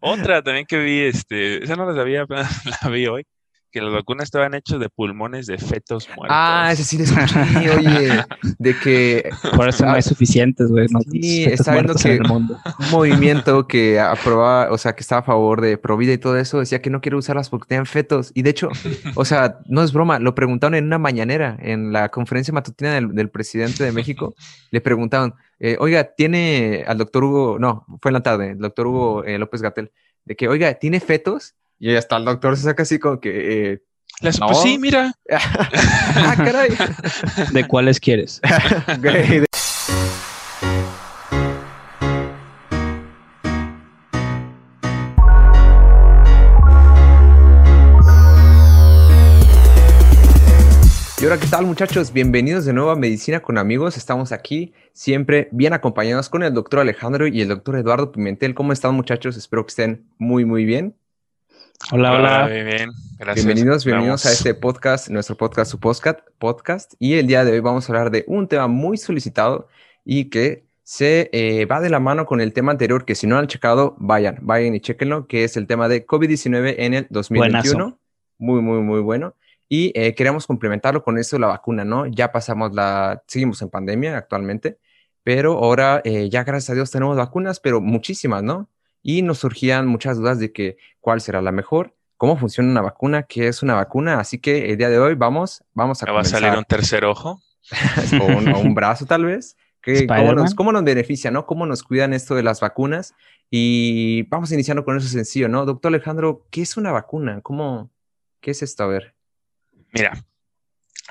Otra también que vi, este, esa no la sabía, la vi hoy, que las vacunas estaban hechas de pulmones de fetos muertos. Ah, ese sí le escuché, oye, de que... Por eso no hay suficientes, güey. No, sí, está viendo que un movimiento que aprobaba, o sea, que estaba a favor de Provida y todo eso, decía que no quiere usarlas porque tenían fetos. Y de hecho, o sea, no es broma, lo preguntaron en una mañanera, en la conferencia matutina del, presidente de México, le preguntaron, eh, oiga, tiene al doctor Hugo, no, fue en la tarde, el doctor Hugo eh, López Gatel, de que, oiga, ¿tiene fetos? Y hasta el doctor se saca así como que... Eh, pues sí, mira. ah, caray. ¿De cuáles quieres? Y ahora, ¿qué tal muchachos? Bienvenidos de nuevo a Medicina con Amigos. Estamos aquí siempre bien acompañados con el doctor Alejandro y el doctor Eduardo Pimentel. ¿Cómo están muchachos? Espero que estén muy, muy bien. Hola, hola. bien, Gracias. Bienvenidos, bienvenidos a este podcast, nuestro podcast, su podcast, podcast. Y el día de hoy vamos a hablar de un tema muy solicitado y que se eh, va de la mano con el tema anterior, que si no han checado, vayan, vayan y chequenlo, que es el tema de COVID-19 en el 2021. Muy, muy, muy bueno. Y eh, queremos complementarlo con esto de la vacuna, ¿no? Ya pasamos la, seguimos en pandemia actualmente, pero ahora eh, ya gracias a Dios tenemos vacunas, pero muchísimas, ¿no? Y nos surgían muchas dudas de que cuál será la mejor, cómo funciona una vacuna, qué es una vacuna. Así que el día de hoy vamos, vamos a ¿Va a salir un tercer ojo? o, un, brazo tal vez. cómo, nos, ¿Cómo nos beneficia, no? ¿Cómo nos cuidan esto de las vacunas? Y vamos iniciando con eso sencillo, ¿no? Doctor Alejandro, ¿qué es una vacuna? ¿Cómo, qué es esto? A ver. Mira,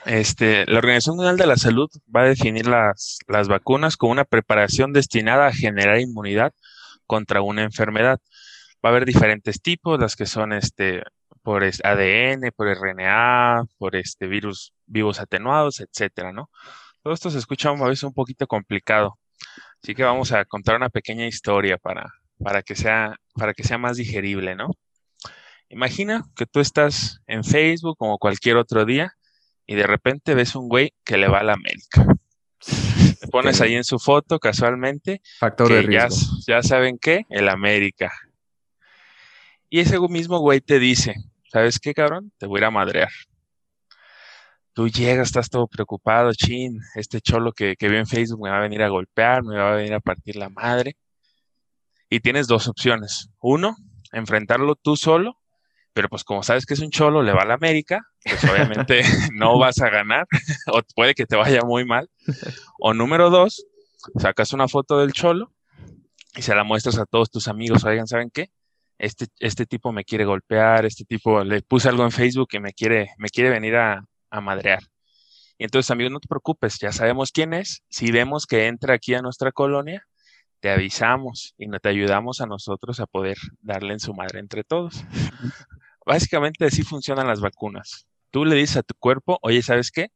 este, la Organización Mundial de la Salud va a definir las, las vacunas como una preparación destinada a generar inmunidad contra una enfermedad. Va a haber diferentes tipos, las que son este, por ADN, por RNA, por este virus vivos atenuados, etcétera, ¿no? Todo esto se escucha a veces un poquito complicado. Así que vamos a contar una pequeña historia para, para, que, sea, para que sea más digerible, ¿no? Imagina que tú estás en Facebook como cualquier otro día y de repente ves un güey que le va a la América pones ahí en su foto casualmente. Factor de riesgo. Ya, saben qué, el América. Y ese mismo güey te dice, ¿sabes qué, cabrón? Te voy a ir a madrear. Tú llegas, estás todo preocupado, chin, este cholo que, que en Facebook me va a venir a golpear, me va a venir a partir la madre. Y tienes dos opciones. Uno, enfrentarlo tú solo pero pues como sabes que es un cholo, le va a la América, pues obviamente no vas a ganar, o puede que te vaya muy mal. O número dos, sacas una foto del cholo y se la muestras a todos tus amigos, oigan, ¿saben qué? Este, este tipo me quiere golpear, este tipo le puse algo en Facebook y me quiere, me quiere venir a, a madrear. Y entonces, amigos, no te preocupes, ya sabemos quién es. Si vemos que entra aquí a nuestra colonia, te avisamos y te ayudamos a nosotros a poder darle en su madre entre todos. Básicamente así funcionan las vacunas. Tú le dices a tu cuerpo, oye, ¿sabes qué?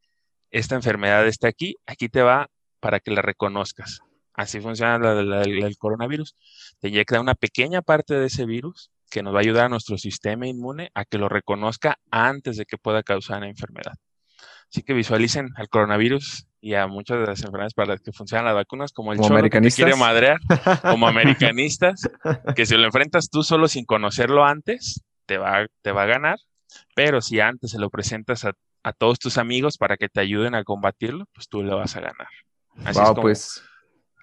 Esta enfermedad está aquí, aquí te va para que la reconozcas. Así funciona la, del coronavirus. Te inyecta una pequeña parte de ese virus que nos va a ayudar a nuestro sistema inmune a que lo reconozca antes de que pueda causar la enfermedad. Así que visualicen al coronavirus y a muchas de las enfermedades para las que funcionan las vacunas, como el cholo que quiere madrear, como americanistas, que si lo enfrentas tú solo sin conocerlo antes, te va, te va a ganar, pero si antes se lo presentas a, todos tus amigos para que te ayuden a combatirlo, pues tú lo vas a ganar. Así es como, pues.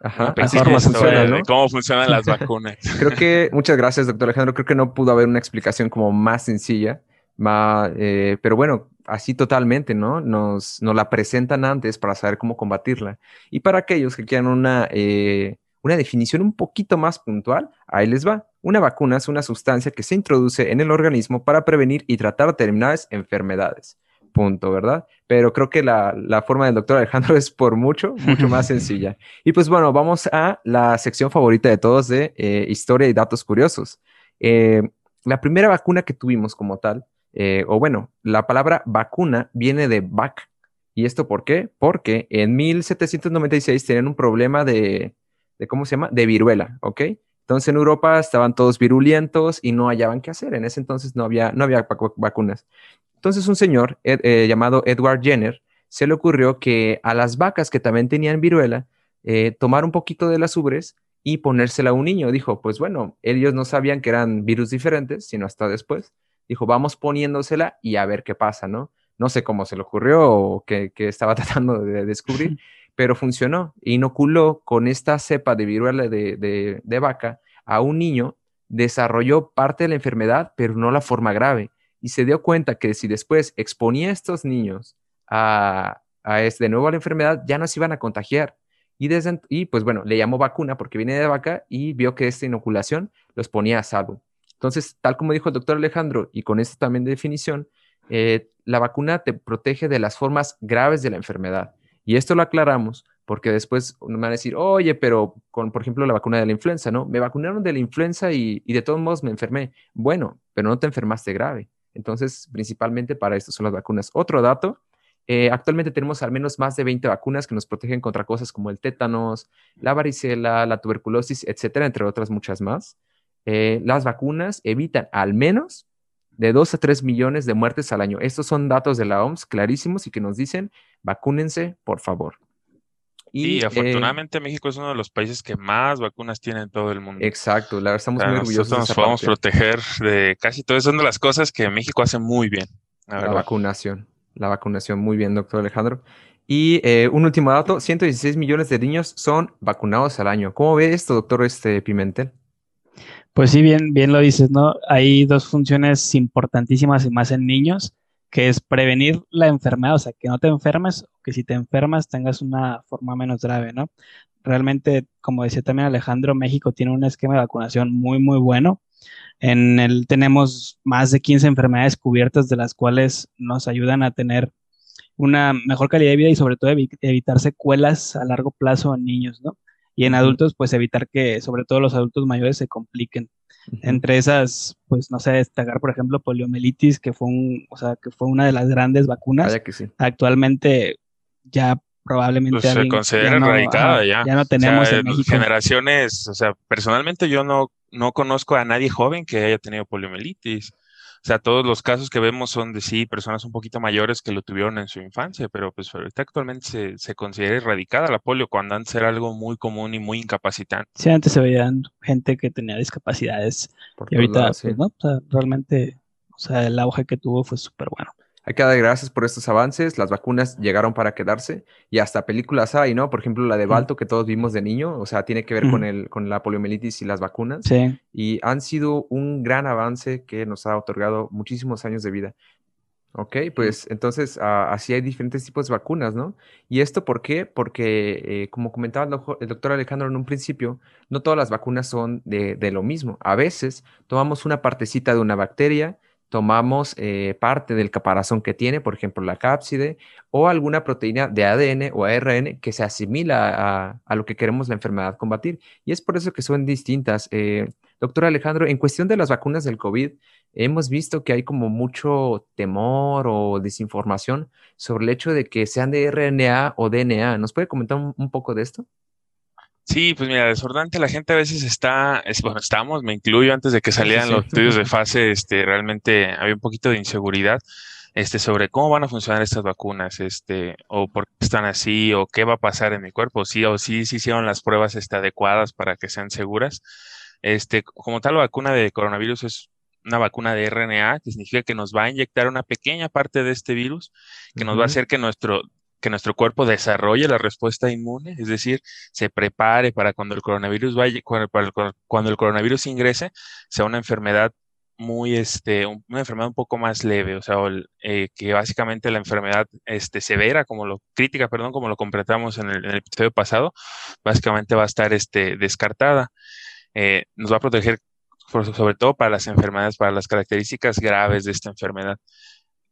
Ajá, así funciona, cómo funcionan las vacunas. Creo que, muchas gracias, doctor Alejandro. Creo que no pudo haber una explicación como más sencilla, más, eh, pero bueno, así totalmente, ¿no? Nos, nos la presentan antes para saber cómo combatirla. Y para aquellos que quieran una, eh, una definición un poquito más puntual, ahí les va. Una vacuna es una sustancia que se introduce en el organismo para prevenir y tratar determinadas enfermedades. Punto, ¿verdad? Pero creo que la, forma del doctor Alejandro es por mucho, mucho más sencilla. Y pues bueno, vamos a la sección favorita de todos de eh, historia y datos curiosos. Eh, la primera vacuna que tuvimos como tal, eh, o bueno, la palabra vacuna viene de vac. ¿Y esto por qué? Porque en 1796 tenían un problema de, de ¿cómo se llama? De viruela, ¿ok? Entonces en Europa estaban todos virulentos y no hallaban qué hacer. En ese entonces no había, no había vacunas. Entonces un señor eh, llamado Edward Jenner se le ocurrió que a las vacas que también tenían viruela, eh, tomar un poquito de las ubres y ponérsela a un niño. Dijo, pues bueno, ellos no sabían que eran virus diferentes, sino hasta después. Dijo, vamos poniéndosela y a ver qué pasa, ¿no? No sé cómo se le ocurrió o qué, estaba tratando de descubrir, pero funcionó. Inoculó con esta cepa de viruela de, de vaca a un niño, desarrolló parte de la enfermedad, pero no la forma grave. Y se dio cuenta que si después exponía a estos niños a, a este, de nuevo a la enfermedad, ya no se iban a contagiar. Y, desde, y pues bueno, le llamó vacuna porque viene de vaca y vio que esta inoculación los ponía a salvo. Entonces, tal como dijo el doctor Alejandro, y con esta también definición, eh, la vacuna te protege de las formas graves de la enfermedad. Y esto lo aclaramos porque después me van a decir, oye, pero con, por ejemplo, la vacuna de la influenza, ¿no? Me vacunaron de la influenza y, y de todos modos me enfermé. Bueno, pero no te enfermaste grave. Entonces, principalmente para esto son las vacunas. Otro dato eh, actualmente tenemos al menos más de 20 vacunas que nos protegen contra cosas como el tétanos, la varicela, la tuberculosis, etcétera, entre otras muchas más. Eh, las vacunas evitan al menos de 2 a 3 millones de muertes al año. Estos son datos de la OMS clarísimos y que nos dicen, vacúnense, por favor. Y, eh, afortunadamente México es uno de los países que más vacunas tiene en todo el mundo. Exacto, la verdad estamos muy orgullosos. Nosotros nos podemos proteger de casi todo. Son de las cosas que México hace muy bien. La, la vacunación la vacunación. Muy bien, doctor Alejandro. Y eh, un último dato, 116 millones de niños son vacunados al año. ¿Cómo ve esto, doctor este, Pimentel? Pues sí, bien, bien lo dices, ¿no? Hay dos funciones importantísimas y más en niños, que es prevenir la enfermedad, o sea, que no te enfermes, que si te enfermas tengas una forma menos grave, ¿no? Realmente, como decía también Alejandro, México tiene un esquema de vacunación muy, muy bueno. En el tenemos más de 15 enfermedades cubiertas de las cuales nos ayudan a tener una mejor calidad de vida y sobre todo evitar secuelas a largo plazo en niños, ¿no? Y en adultos, pues evitar que sobre todo los adultos mayores se compliquen. Entre esas, pues no sé, destacar, por ejemplo, poliomielitis, que fue un, o sea, que fue una de las grandes vacunas. Actualmente ya probablemente pues se considera erradicada ya. Ya no tenemos en México. Generaciones, o sea, personalmente yo no no conozco a nadie joven que haya tenido poliomielitis. O sea, todos los casos que vemos son de sí, personas un poquito mayores que lo tuvieron en su infancia, pero pues ahorita actualmente se, considera erradicada la polio cuando antes era algo muy común y muy incapacitante. Sí, antes se veían gente que tenía discapacidades y ahorita, pues, ¿no? O sea, realmente, o sea, el auge que tuvo fue súper bueno. Hay que dar gracias por estos avances. Las vacunas llegaron para quedarse y hasta películas hay, ¿no? Por ejemplo, la de Balto que todos vimos de niño, o sea, tiene que ver con, el, con la poliomielitis y las vacunas. Sí. Y han sido un gran avance que nos ha otorgado muchísimos años de vida. Ok, pues entonces así hay diferentes tipos de vacunas, ¿no? ¿Y esto por qué? Porque, eh, como comentaba el, doctor Alejandro en un principio, no todas las vacunas son de, de lo mismo. A veces tomamos una partecita de una bacteria, tomamos eh, parte del caparazón que tiene, por ejemplo, la cápside, o alguna proteína de ADN o ARN que se asimila a, lo que queremos la enfermedad combatir. Y es por eso que son distintas. Eh, doctor Alejandro, en cuestión de las vacunas del COVID, hemos visto que hay como mucho temor o desinformación sobre el hecho de que sean de RNA o DNA. ¿Nos puede comentar un poco de esto? Sí, pues mira, desordante, la gente a veces está, bueno, estamos, me incluyo antes de que salieran los estudios de fase, este, realmente había un poquito de inseguridad, este, sobre cómo van a funcionar estas vacunas, este, o por qué están así, o qué va a pasar en mi cuerpo, sí o sí, sí hicieron las pruebas, este, adecuadas para que sean seguras. Este, como tal, la vacuna de coronavirus es una vacuna de RNA, que significa que nos va a inyectar una pequeña parte de este virus, que nos va a hacer que nuestro que nuestro cuerpo desarrolle la respuesta inmune, es decir, se prepare para cuando el coronavirus vaya, cuando, el coronavirus ingrese, sea una enfermedad muy, este, una enfermedad un poco más leve, o sea, eh, que básicamente la enfermedad este, severa, como lo, crítica, perdón, como lo completamos en el, episodio pasado, básicamente va a estar este, descartada. Eh, nos va a proteger sobre todo para las enfermedades, para las características graves de esta enfermedad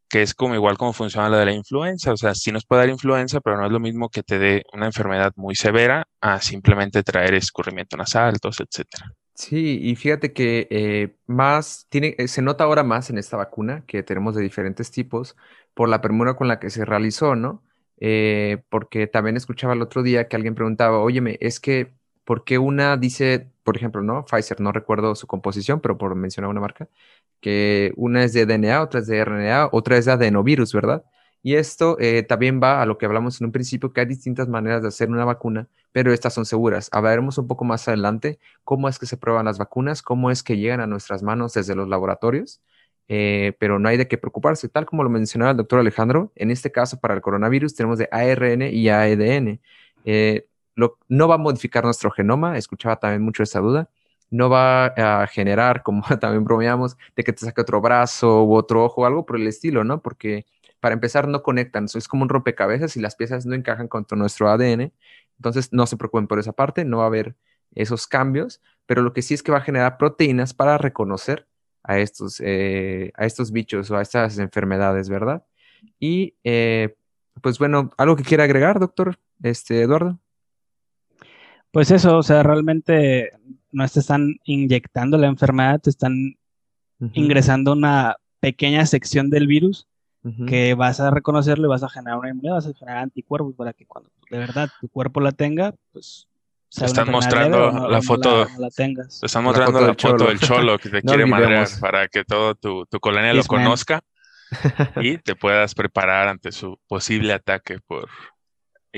que es como igual como funciona la de la influenza. O sea, sí nos puede dar influenza, pero no es lo mismo que te dé una enfermedad muy severa a simplemente traer escurrimiento nasal, tos, etcétera. Sí, y fíjate que eh, más tiene, eh, se nota ahora más en esta vacuna que tenemos de diferentes tipos por la premura con la que se realizó, ¿no? Eh, porque también escuchaba el otro día que alguien preguntaba, óyeme, es que, ¿por qué una dice, por ejemplo, no? Pfizer, no recuerdo su composición, pero por mencionar una marca, que una es de DNA, otra es de RNA, otra es de adenovirus, ¿verdad? Y esto eh, también va a lo que hablamos en un principio, que hay distintas maneras de hacer una vacuna, pero estas son seguras. Hablaremos un poco más adelante cómo es que se prueban las vacunas, cómo es que llegan a nuestras manos desde los laboratorios, eh, pero no hay de qué preocuparse. Tal como lo mencionaba el doctor Alejandro, en este caso para el coronavirus tenemos de ARN y AEDN. Eh, no va a modificar nuestro genoma, escuchaba también mucho esa duda, no va a generar, como también bromeamos, de que te saque otro brazo u otro ojo, algo por el estilo, ¿no? Porque para empezar no conectan, es como un rompecabezas y las piezas no encajan con nuestro ADN, entonces no se preocupen por esa parte, no va a haber esos cambios, pero lo que sí es que va a generar proteínas para reconocer a estos, eh, a estos bichos o a estas enfermedades, ¿verdad? Y eh, pues bueno, algo que quiera agregar, doctor este, Eduardo. Pues eso, o sea, realmente no te están inyectando la enfermedad, te están ingresando una pequeña sección del virus que vas a reconocerlo y vas a generar una inmunidad, vas a generar anticuerpos para que cuando de verdad tu cuerpo la tenga, pues... Te están mostrando la foto, te están mostrando la foto, del cholo que te quiere madrear para que todo tu, tu colonia lo conozca y te puedas preparar ante su posible ataque por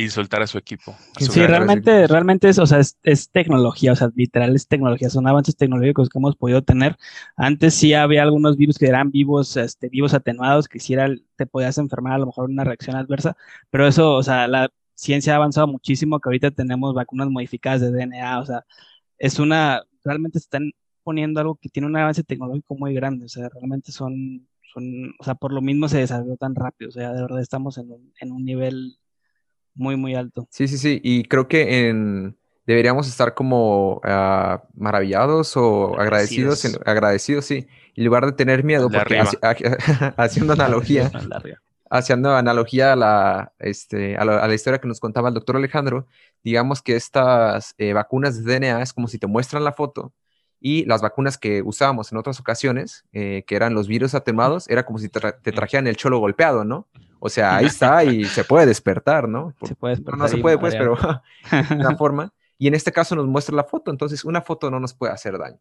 insultar a su equipo. sí, realmente, realmente es, o sea, es, tecnología, o sea, literal es tecnología, son avances tecnológicos que hemos podido tener. Antes sí había algunos virus que eran vivos, este, vivos atenuados, que si te podías enfermar a lo mejor una reacción adversa, pero eso, o sea, la ciencia ha avanzado muchísimo, que ahorita tenemos vacunas modificadas de DNA, o sea, es una, realmente están poniendo algo que tiene un avance tecnológico muy grande, o sea, realmente son, son, o sea, por lo mismo se desarrolló tan rápido, o sea, de verdad estamos en un, en un nivel muy, muy alto. Sí, sí, sí. Y creo que en, deberíamos estar como ah, maravillados o agradecidos, agradecidos, sí. En lugar de tener miedo, porque haciendo analogía, haciendo analogía a la, este, a la, historia que nos contaba el doctor Alejandro, digamos que estas eh, vacunas de DNA es como si te muestran la foto y las vacunas que usábamos en otras ocasiones, eh, que eran los virus atenuados, era como si te, trajeran el cholo golpeado, ¿no? O sea, ahí está y se puede despertar, ¿no? se puede despertar. No, se puede, pues, pero de una forma. Y en este caso nos muestra la foto, entonces una foto no nos puede hacer daño.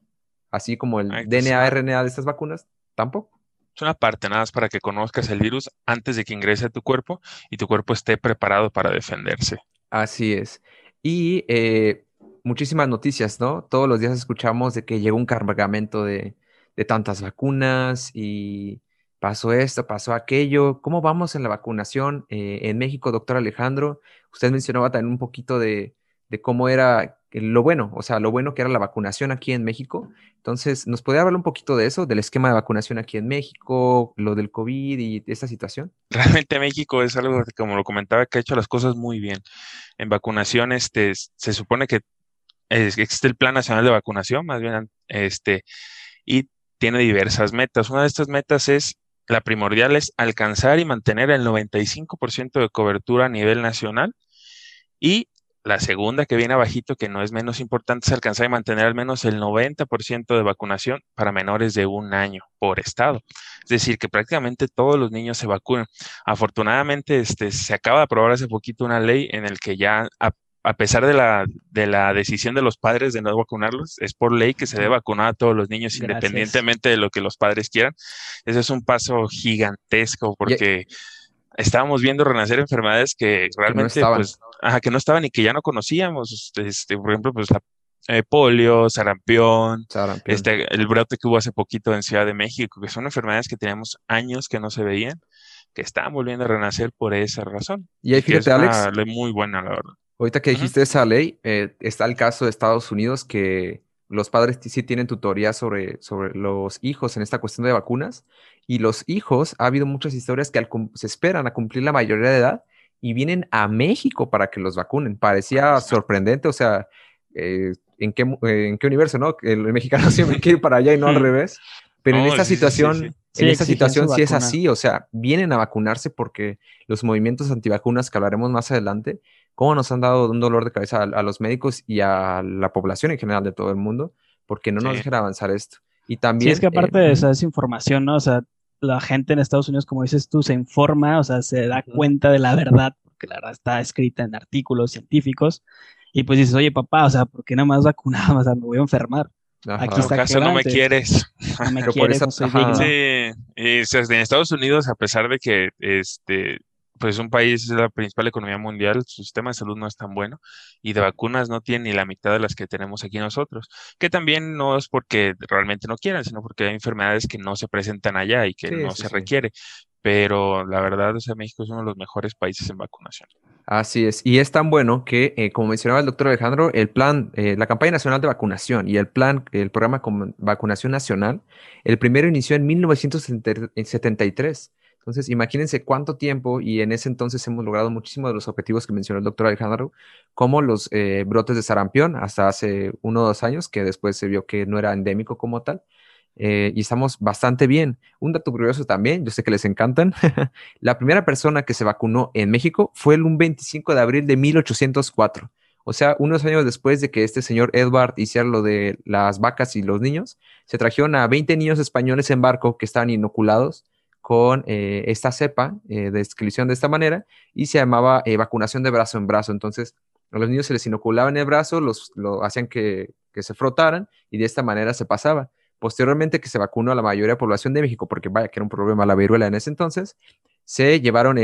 Así como el DNA, RNA de estas vacunas, tampoco. Es una parte nada más para que conozcas el virus antes de que ingrese a tu cuerpo y tu cuerpo esté preparado para defenderse. Así es. Y eh, muchísimas noticias, ¿no? Todos los días escuchamos de que llegó un cargamento de, de tantas vacunas y pasó esto, pasó aquello. ¿Cómo vamos en la vacunación eh, en México, doctor Alejandro? Usted mencionaba también un poquito de, cómo era lo bueno, o sea, lo bueno que era la vacunación aquí en México. Entonces, ¿nos puede hablar un poquito de eso, del esquema de vacunación aquí en México, lo del COVID y esta situación? Realmente México es algo, como lo comentaba, que ha hecho las cosas muy bien. En vacunación, este, se supone que existe el Plan Nacional de Vacunación, más bien, este, y tiene diversas metas. Una de estas metas es la primordial es alcanzar y mantener el 95% de cobertura a nivel nacional y la segunda que viene abajito, que no es menos importante, es alcanzar y mantener al menos el 90% de vacunación para menores de un año por estado. Es decir, que prácticamente todos los niños se vacunan. Afortunadamente, este, se acaba de aprobar hace poquito una ley en el que ya a pesar de la, de la decisión de los padres de no vacunarlos, es por ley que se debe vacunar a todos los niños independientemente de lo que los padres quieran. Ese es un paso gigantesco porque estábamos viendo renacer enfermedades que realmente, pues, que no estaban y que ya no conocíamos. Este, por ejemplo, pues la eh, polio, sarampión, Este, el brote que hubo hace poquito en Ciudad de México, que son enfermedades que teníamos años que no se veían, que estaban volviendo a renacer por esa razón. Y ahí fíjate, Alex. muy buena, la verdad. Ahorita que dijiste esa ley, eh, está el caso de Estados Unidos que los padres sí tienen tutoría sobre, sobre los hijos en esta cuestión de vacunas y los hijos, ha habido muchas historias que se esperan a cumplir la mayoría de edad y vienen a México para que los vacunen. Parecía sorprendente, o sea, eh, ¿en, qué, ¿en qué universo, no? El, mexicano siempre quiere ir para allá y no al revés. Pero en esta situación, en esta situación sí es así, o sea, vienen a vacunarse porque los movimientos antivacunas que hablaremos más adelante cómo nos han dado un dolor de cabeza a, los médicos y a la población en general de todo el mundo, porque no nos dejan avanzar esto. Y también... Sí, es que aparte de esa desinformación, ¿no? O sea, la gente en Estados Unidos, como dices tú, se informa, o sea, se da cuenta de la verdad, porque la verdad está escrita en artículos científicos, y pues dices, oye papá, o sea, ¿por qué nada más vacunado? O sea, me voy a enfermar. Aquí está caso no me quieres. No me quieres, Sí, y en Estados Unidos, a pesar de que este, pues un país es la principal economía mundial, su sistema de salud no es tan bueno y de vacunas no tiene ni la mitad de las que tenemos aquí nosotros, que también no es porque realmente no quieran, sino porque hay enfermedades que no se presentan allá y que no se requiere. Pero la verdad, o sea, México es uno de los mejores países en vacunación. Así es, y es tan bueno que, eh, como mencionaba el doctor Alejandro, el plan, eh, la campaña nacional de vacunación y el plan, el programa de vacunación nacional, el primero inició en 1973 entonces, imagínense cuánto tiempo y en ese entonces hemos logrado muchísimos de los objetivos que mencionó el doctor Alejandro, como los eh, brotes de sarampión hasta hace uno o dos años, que después se vio que no era endémico como tal. Eh, y estamos bastante bien. Un dato curioso también, yo sé que les encantan. la primera persona que se vacunó en México fue el 25 de abril de 1804. O sea, unos años después de que este señor Edward hiciera lo de las vacas y los niños, se trajeron a 20 niños españoles en barco que estaban inoculados con eh, esta cepa eh, de exclusión de esta manera y se llamaba eh, vacunación de brazo en brazo. Entonces, a los niños se les inoculaba en el brazo, los, lo hacían que, se frotaran y de esta manera se pasaba. Posteriormente que se vacunó a la mayoría de la población de México, porque vaya que era un problema la viruela en ese entonces, se llevaron,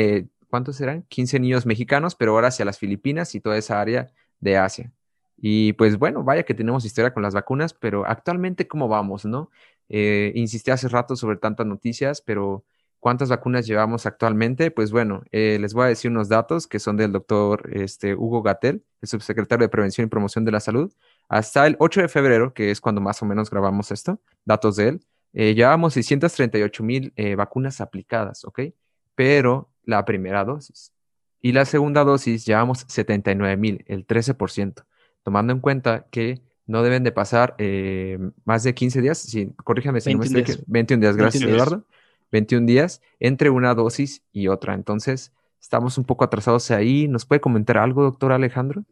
¿cuántos eran? 15 niños mexicanos, pero ahora hacia las Filipinas y toda esa área de Asia. Y pues bueno, vaya que tenemos historia con las vacunas, pero actualmente, ¿cómo vamos, no? insistí hace rato sobre tantas noticias, pero ¿Cuántas vacunas llevamos actualmente? Pues bueno, eh, les voy a decir unos datos que son del doctor este, Hugo Gatel, el subsecretario de Prevención y Promoción de la Salud. Hasta el 8 de febrero, que es cuando más o menos grabamos esto, datos de él, eh, llevamos 638 mil eh, vacunas aplicadas, ¿ok? Pero la primera dosis. Y la segunda dosis llevamos 79 mil, el 13%, tomando en cuenta que no deben de pasar más de 15 días, sí, corríjame si no me estoy... 21 días, gracias Eduardo. 21 días entre una dosis y otra. Entonces, estamos un poco atrasados ahí. ¿Nos puede comentar algo, doctor Alejandro?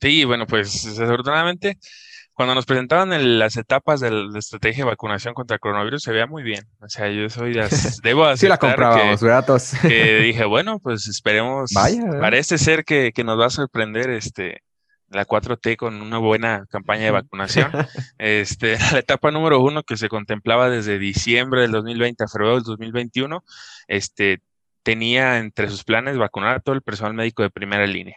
Sí, bueno, pues desafortunadamente, cuando nos presentaban las etapas de la estrategia de vacunación contra el coronavirus, se veía muy bien. O sea, yo soy las, debo aceptar sí la comprábamos, que, que dije, bueno, pues esperemos. Vaya, parece ser que, que nos va a sorprender este la 4T con una buena campaña de vacunación. Este, la etapa número uno que se contemplaba desde diciembre del 2020 a febrero del 2021, este, tenía entre sus planes vacunar a todo el personal médico de primera línea.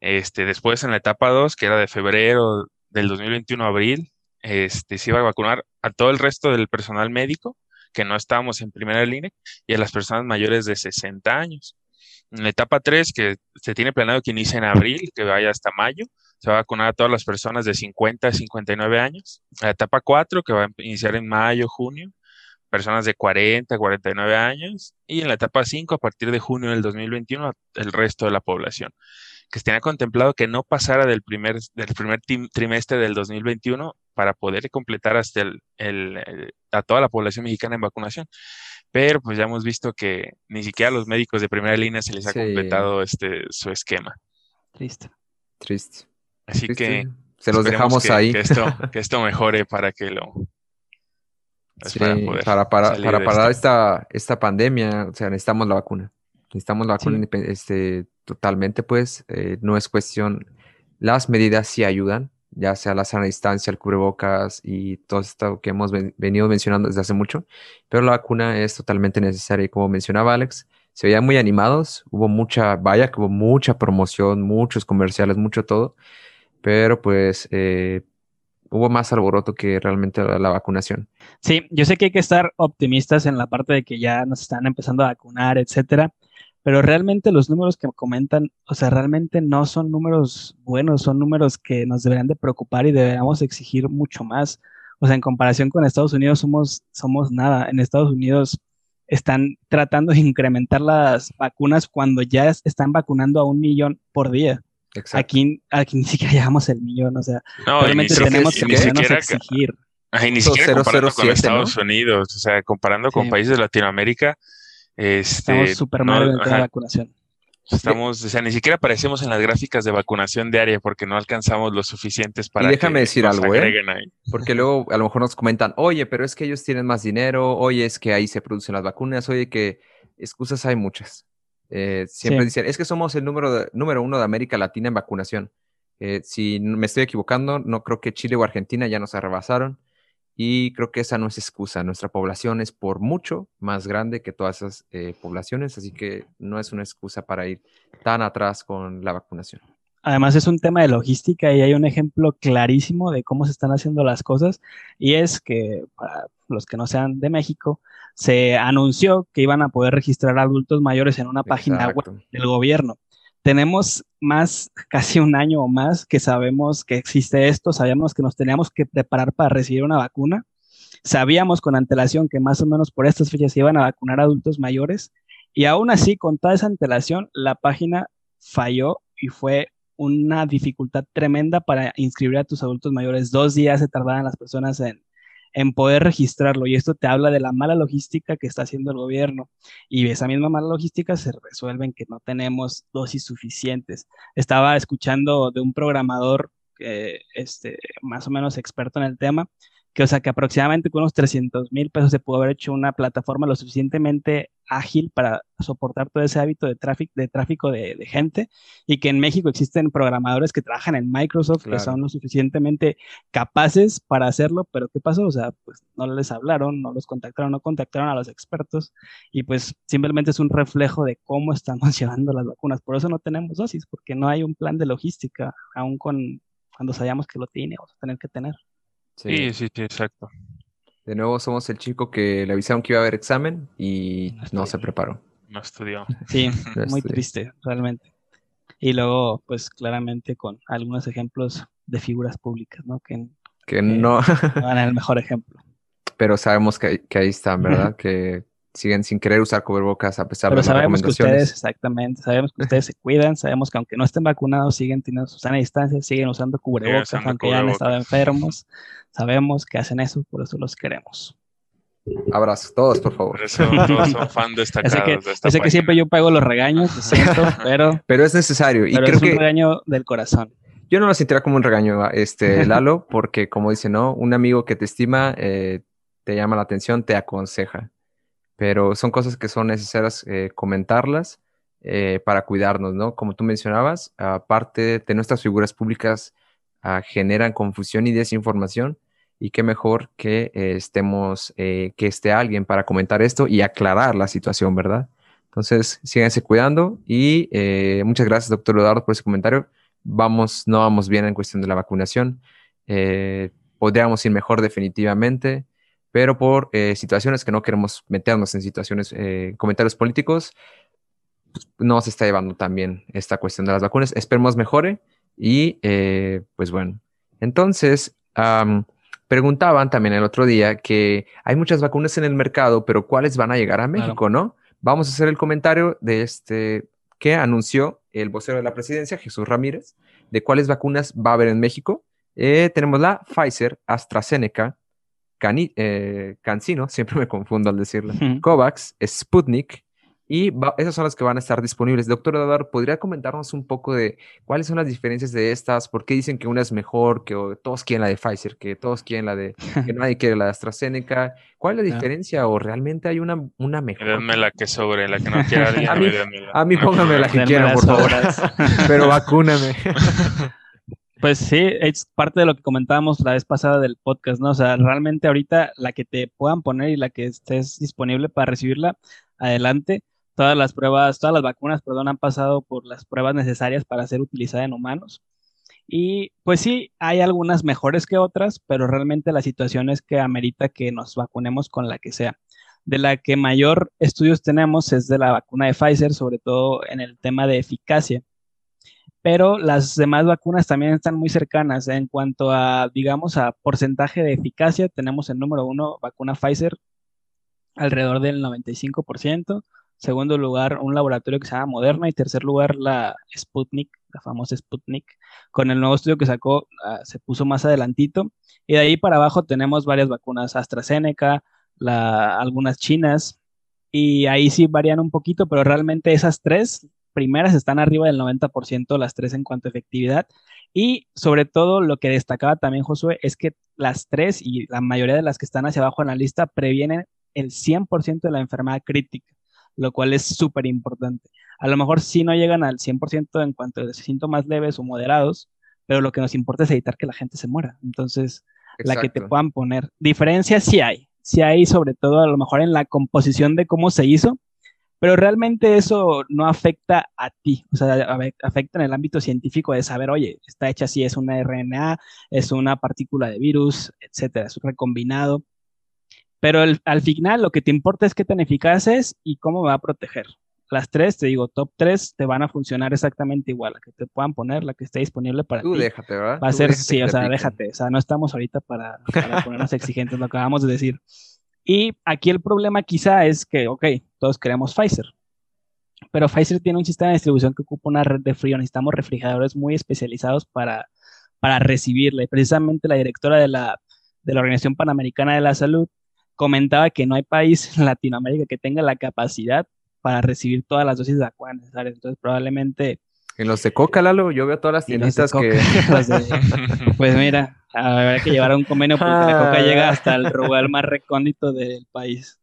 Este, después en la etapa 2, que era de febrero del 2021 a abril, este, se iba a vacunar a todo el resto del personal médico que no estábamos en primera línea y a las personas mayores de 60 años. En la etapa 3, que se tiene planeado que inicie en abril, que vaya hasta mayo, se va a vacunar a todas las personas de 50 a 59 años. La etapa 4, que va a iniciar en mayo, junio, personas de 40 a 49 años. Y en la etapa 5, a partir de junio del 2021, el resto de la población. Que se tenía contemplado que no pasara del primer, del primer trimestre del 2021 para poder completar hasta el, a toda la población mexicana en vacunación pero pues ya hemos visto que ni siquiera a los médicos de primera línea se les ha completado este su esquema. Triste. Triste. Así que se los dejamos ahí. Que esto, que esto mejore para que lo pues, para, para, para, parar esta, esta pandemia, o sea, necesitamos la vacuna. Necesitamos la vacuna este, totalmente, pues, eh, no es cuestión, las medidas sí ayudan, ya sea la sana distancia, el cubrebocas y todo esto que hemos venido mencionando desde hace mucho, pero la vacuna es totalmente necesaria y como mencionaba Alex, se veían muy animados, hubo mucha, vaya hubo mucha promoción, muchos comerciales, mucho todo, pero pues eh, hubo más alboroto que realmente la, vacunación. Sí, yo sé que hay que estar optimistas en la parte de que ya nos están empezando a vacunar, etcétera, pero realmente los números que comentan, o sea, realmente no son números buenos, son números que nos deberían de preocupar y deberíamos exigir mucho más. O sea, en comparación con Estados Unidos somos, somos nada. En Estados Unidos están tratando de incrementar las vacunas cuando ya están vacunando a un millón por día. Aquí, aquí ni siquiera llegamos el millón, o sea, realmente tenemos que, exigir. ni siquiera comparando con Estados Unidos, o sea, comparando con países de Latinoamérica, este, Estamos súper mal en la vacunación. Estamos, o sea, ni siquiera aparecemos en las gráficas de vacunación diaria porque no alcanzamos lo suficientes para. Y déjame decir algo, ¿eh? Porque luego a lo mejor nos comentan, oye, pero es que ellos tienen más dinero, oye, es que ahí se producen las vacunas, oye, que excusas hay muchas. Eh, siempre dicen, es que somos el número, número uno de América Latina en vacunación. Eh, si me estoy equivocando, no creo que Chile o Argentina ya nos arrebasaron. Y creo que esa no es excusa. Nuestra población es por mucho más grande que todas esas eh, poblaciones, así que no es una excusa para ir tan atrás con la vacunación. Además es un tema de logística y hay un ejemplo clarísimo de cómo se están haciendo las cosas y es que para los que no sean de México, se anunció que iban a poder registrar adultos mayores en una página web del gobierno. Tenemos más, casi un año o más que sabemos que existe esto, sabíamos que nos teníamos que preparar para recibir una vacuna, sabíamos con antelación que más o menos por estas fechas se iban a vacunar adultos mayores y aún así con toda esa antelación la página falló y fue una dificultad tremenda para inscribir a tus adultos mayores. Dos días se tardaban las personas en, en poder registrarlo. Y esto te habla de la mala logística que está haciendo el gobierno. Y esa misma mala logística se resuelve en que no tenemos dosis suficientes. Estaba escuchando de un programador este, más o menos experto en el tema, que o sea que aproximadamente con unos 300 mil pesos se pudo haber hecho una plataforma lo suficientemente ágil para soportar todo ese hábito de tráfico de, tráfico de, gente y que en México existen programadores que trabajan en Microsoft que son lo suficientemente capaces para hacerlo, pero ¿qué pasó? O sea, pues no les hablaron, no los contactaron, no contactaron a los expertos y pues simplemente es un reflejo de cómo estamos llevando las vacunas. Por eso no tenemos dosis, porque no hay un plan de logística, aún con cuando sabíamos que lo tiene, vamos a tener que tener. Sí, sí, sí, exacto. De nuevo somos el chico que le avisaron que iba a haber examen y no, se preparó. No estudió. Sí, muy triste, realmente. Y luego, pues claramente con algunos ejemplos de figuras públicas, ¿no? Que, que, no van el mejor ejemplo. Pero sabemos que, que ahí están, ¿verdad? que siguen sin querer usar cubrebocas a pesar Pero de las sabemos que ustedes, exactamente, sabemos que ustedes se cuidan, sabemos que aunque no estén vacunados, siguen teniendo su sana distancia, siguen usando cubrebocas, aunque ya han estado enfermos. Sabemos que hacen eso, por eso los queremos. Abrazos, todos, por favor. todos son fan destacados que, de esta sé que siempre yo pago los regaños, siento, pero... pero es necesario. Y pero creo es un que... regaño del corazón. Yo no lo sentiría como un regaño, este, Lalo, porque como dice, ¿no? Un amigo que te estima, eh, te llama la atención, te aconseja pero son cosas que son necesarias eh, comentarlas eh, para cuidarnos, ¿no? Como tú mencionabas, aparte de nuestras figuras públicas ah, generan confusión y desinformación y qué mejor que eh, estemos, que esté alguien para comentar esto y aclarar la situación, ¿verdad? Entonces, síganse cuidando y muchas gracias, doctor Eduardo, por ese comentario. Vamos, no vamos bien en cuestión de la vacunación. podríamos ir mejor definitivamente pero por eh, situaciones que no queremos meternos en situaciones, eh, comentarios políticos, pues, no se está llevando también esta cuestión de las vacunas. Esperemos mejore y eh, pues bueno, entonces preguntaban también el otro día que hay muchas vacunas en el mercado, pero ¿cuáles van a llegar a México, no? Vamos a hacer el comentario de este que anunció el vocero de la presidencia, Jesús Ramírez, de cuáles vacunas va a haber en México. tenemos la Pfizer, AstraZeneca, eh, Cancino, siempre me confundo al decirlo, COVAX, Sputnik, y esas son las que van a estar disponibles. Doctor Eduardo, ¿podría comentarnos un poco de cuáles son las diferencias de estas? ¿Por qué dicen que una es mejor, que todos quieren la de Pfizer, que todos quieren la de, que nadie quiere la de AstraZeneca? ¿Cuál es la diferencia o realmente hay una, una mejor? Denme la que sobre, la que no quiera a, mí, a mí póngame la que quieran, por favor. Pero vacúname. Pues sí, es parte de lo que comentábamos la vez pasada del podcast, ¿no? O sea, realmente ahorita la que te puedan poner y la que estés disponible para recibirla, adelante. Todas las pruebas, todas las vacunas, perdón, han pasado por las pruebas necesarias para ser utilizada en humanos. Y pues sí, hay algunas mejores que otras, pero realmente la situación es que amerita que nos vacunemos con la que sea. De la que mayor estudios tenemos es de la vacuna de Pfizer, sobre todo en el tema de eficacia pero las demás vacunas también están muy cercanas. En cuanto a, digamos, a porcentaje de eficacia, tenemos el número uno, vacuna Pfizer, alrededor del 95%. Segundo lugar, un laboratorio que se llama Moderna. Y tercer lugar, la Sputnik, la famosa Sputnik. Con el nuevo estudio que sacó, ah, se puso más adelantito. Y de ahí para abajo tenemos varias vacunas AstraZeneca, la, algunas chinas. Y ahí sí varían un poquito, pero realmente esas tres, primeras están arriba del 90%, las tres en cuanto a efectividad. Y sobre todo lo que destacaba también Josué es que las tres y la mayoría de las que están hacia abajo en la lista previenen el 100% de la enfermedad crítica, lo cual es súper importante. A lo mejor sí no llegan al 100% en cuanto a síntomas leves o moderados, pero lo que nos importa es evitar que la gente se muera. Entonces, la que te puedan poner. Diferencias sí hay, sí hay sobre todo a lo mejor en la composición de cómo se hizo, pero realmente eso no afecta a ti, o sea, afecta en el ámbito científico de saber, oye, está hecha así, es una RNA, es una partícula de virus, etcétera, es un recombinado. Pero al final lo que te importa es qué tan eficaz es y cómo va a proteger. Las tres, te digo, top tres, te van a funcionar exactamente igual. La que te puedan poner, la que esté disponible para Tú ti. déjate, ¿verdad? Va a ser, sí, o sea, déjate. O sea, no estamos ahorita para, para ponernos exigentes, lo acabamos de decir. Y aquí el problema quizá es que, ok, todos queremos Pfizer, pero Pfizer tiene un sistema de distribución que ocupa una red de frío. Necesitamos refrigeradores muy especializados para, para recibirla. Y precisamente la directora de la, de la Organización Panamericana de la Salud comentaba que no hay país en Latinoamérica que tenga la capacidad para recibir todas las dosis de necesarias. Entonces, probablemente en los de Coca, Lalo, yo veo todas las tienditas que. pues mira, habrá que llevar un convenio porque la Coca llega hasta el lugar más recóndito del país.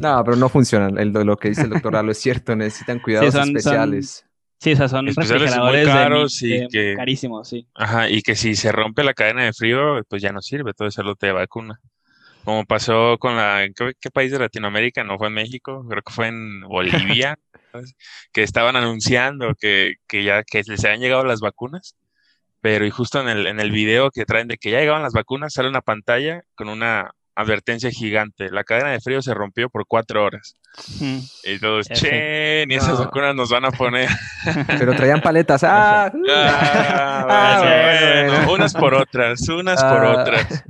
No, pero no funcionan. lo que dice el doctor Lalo es cierto, necesitan cuidados especiales. sí, o sea, son refrigeradores caros y que, carísimos, sí. Ajá, y que si se rompe la cadena de frío, pues ya no sirve todo ese lote de vacuna. Como pasó con la, ¿qué, ¿qué, país de Latinoamérica? No fue en México, creo que fue en Bolivia, que estaban anunciando que, que, ya que les habían llegado las vacunas, pero y justo en el, en el video que traen de que ya llegaban las vacunas, sale una pantalla con una advertencia gigante. La cadena de frío se rompió por cuatro horas. Y todos, che, ni esas vacunas nos van a poner. Pero traían paletas. ¡Ah! ah unas por otras, unas por ah. otras.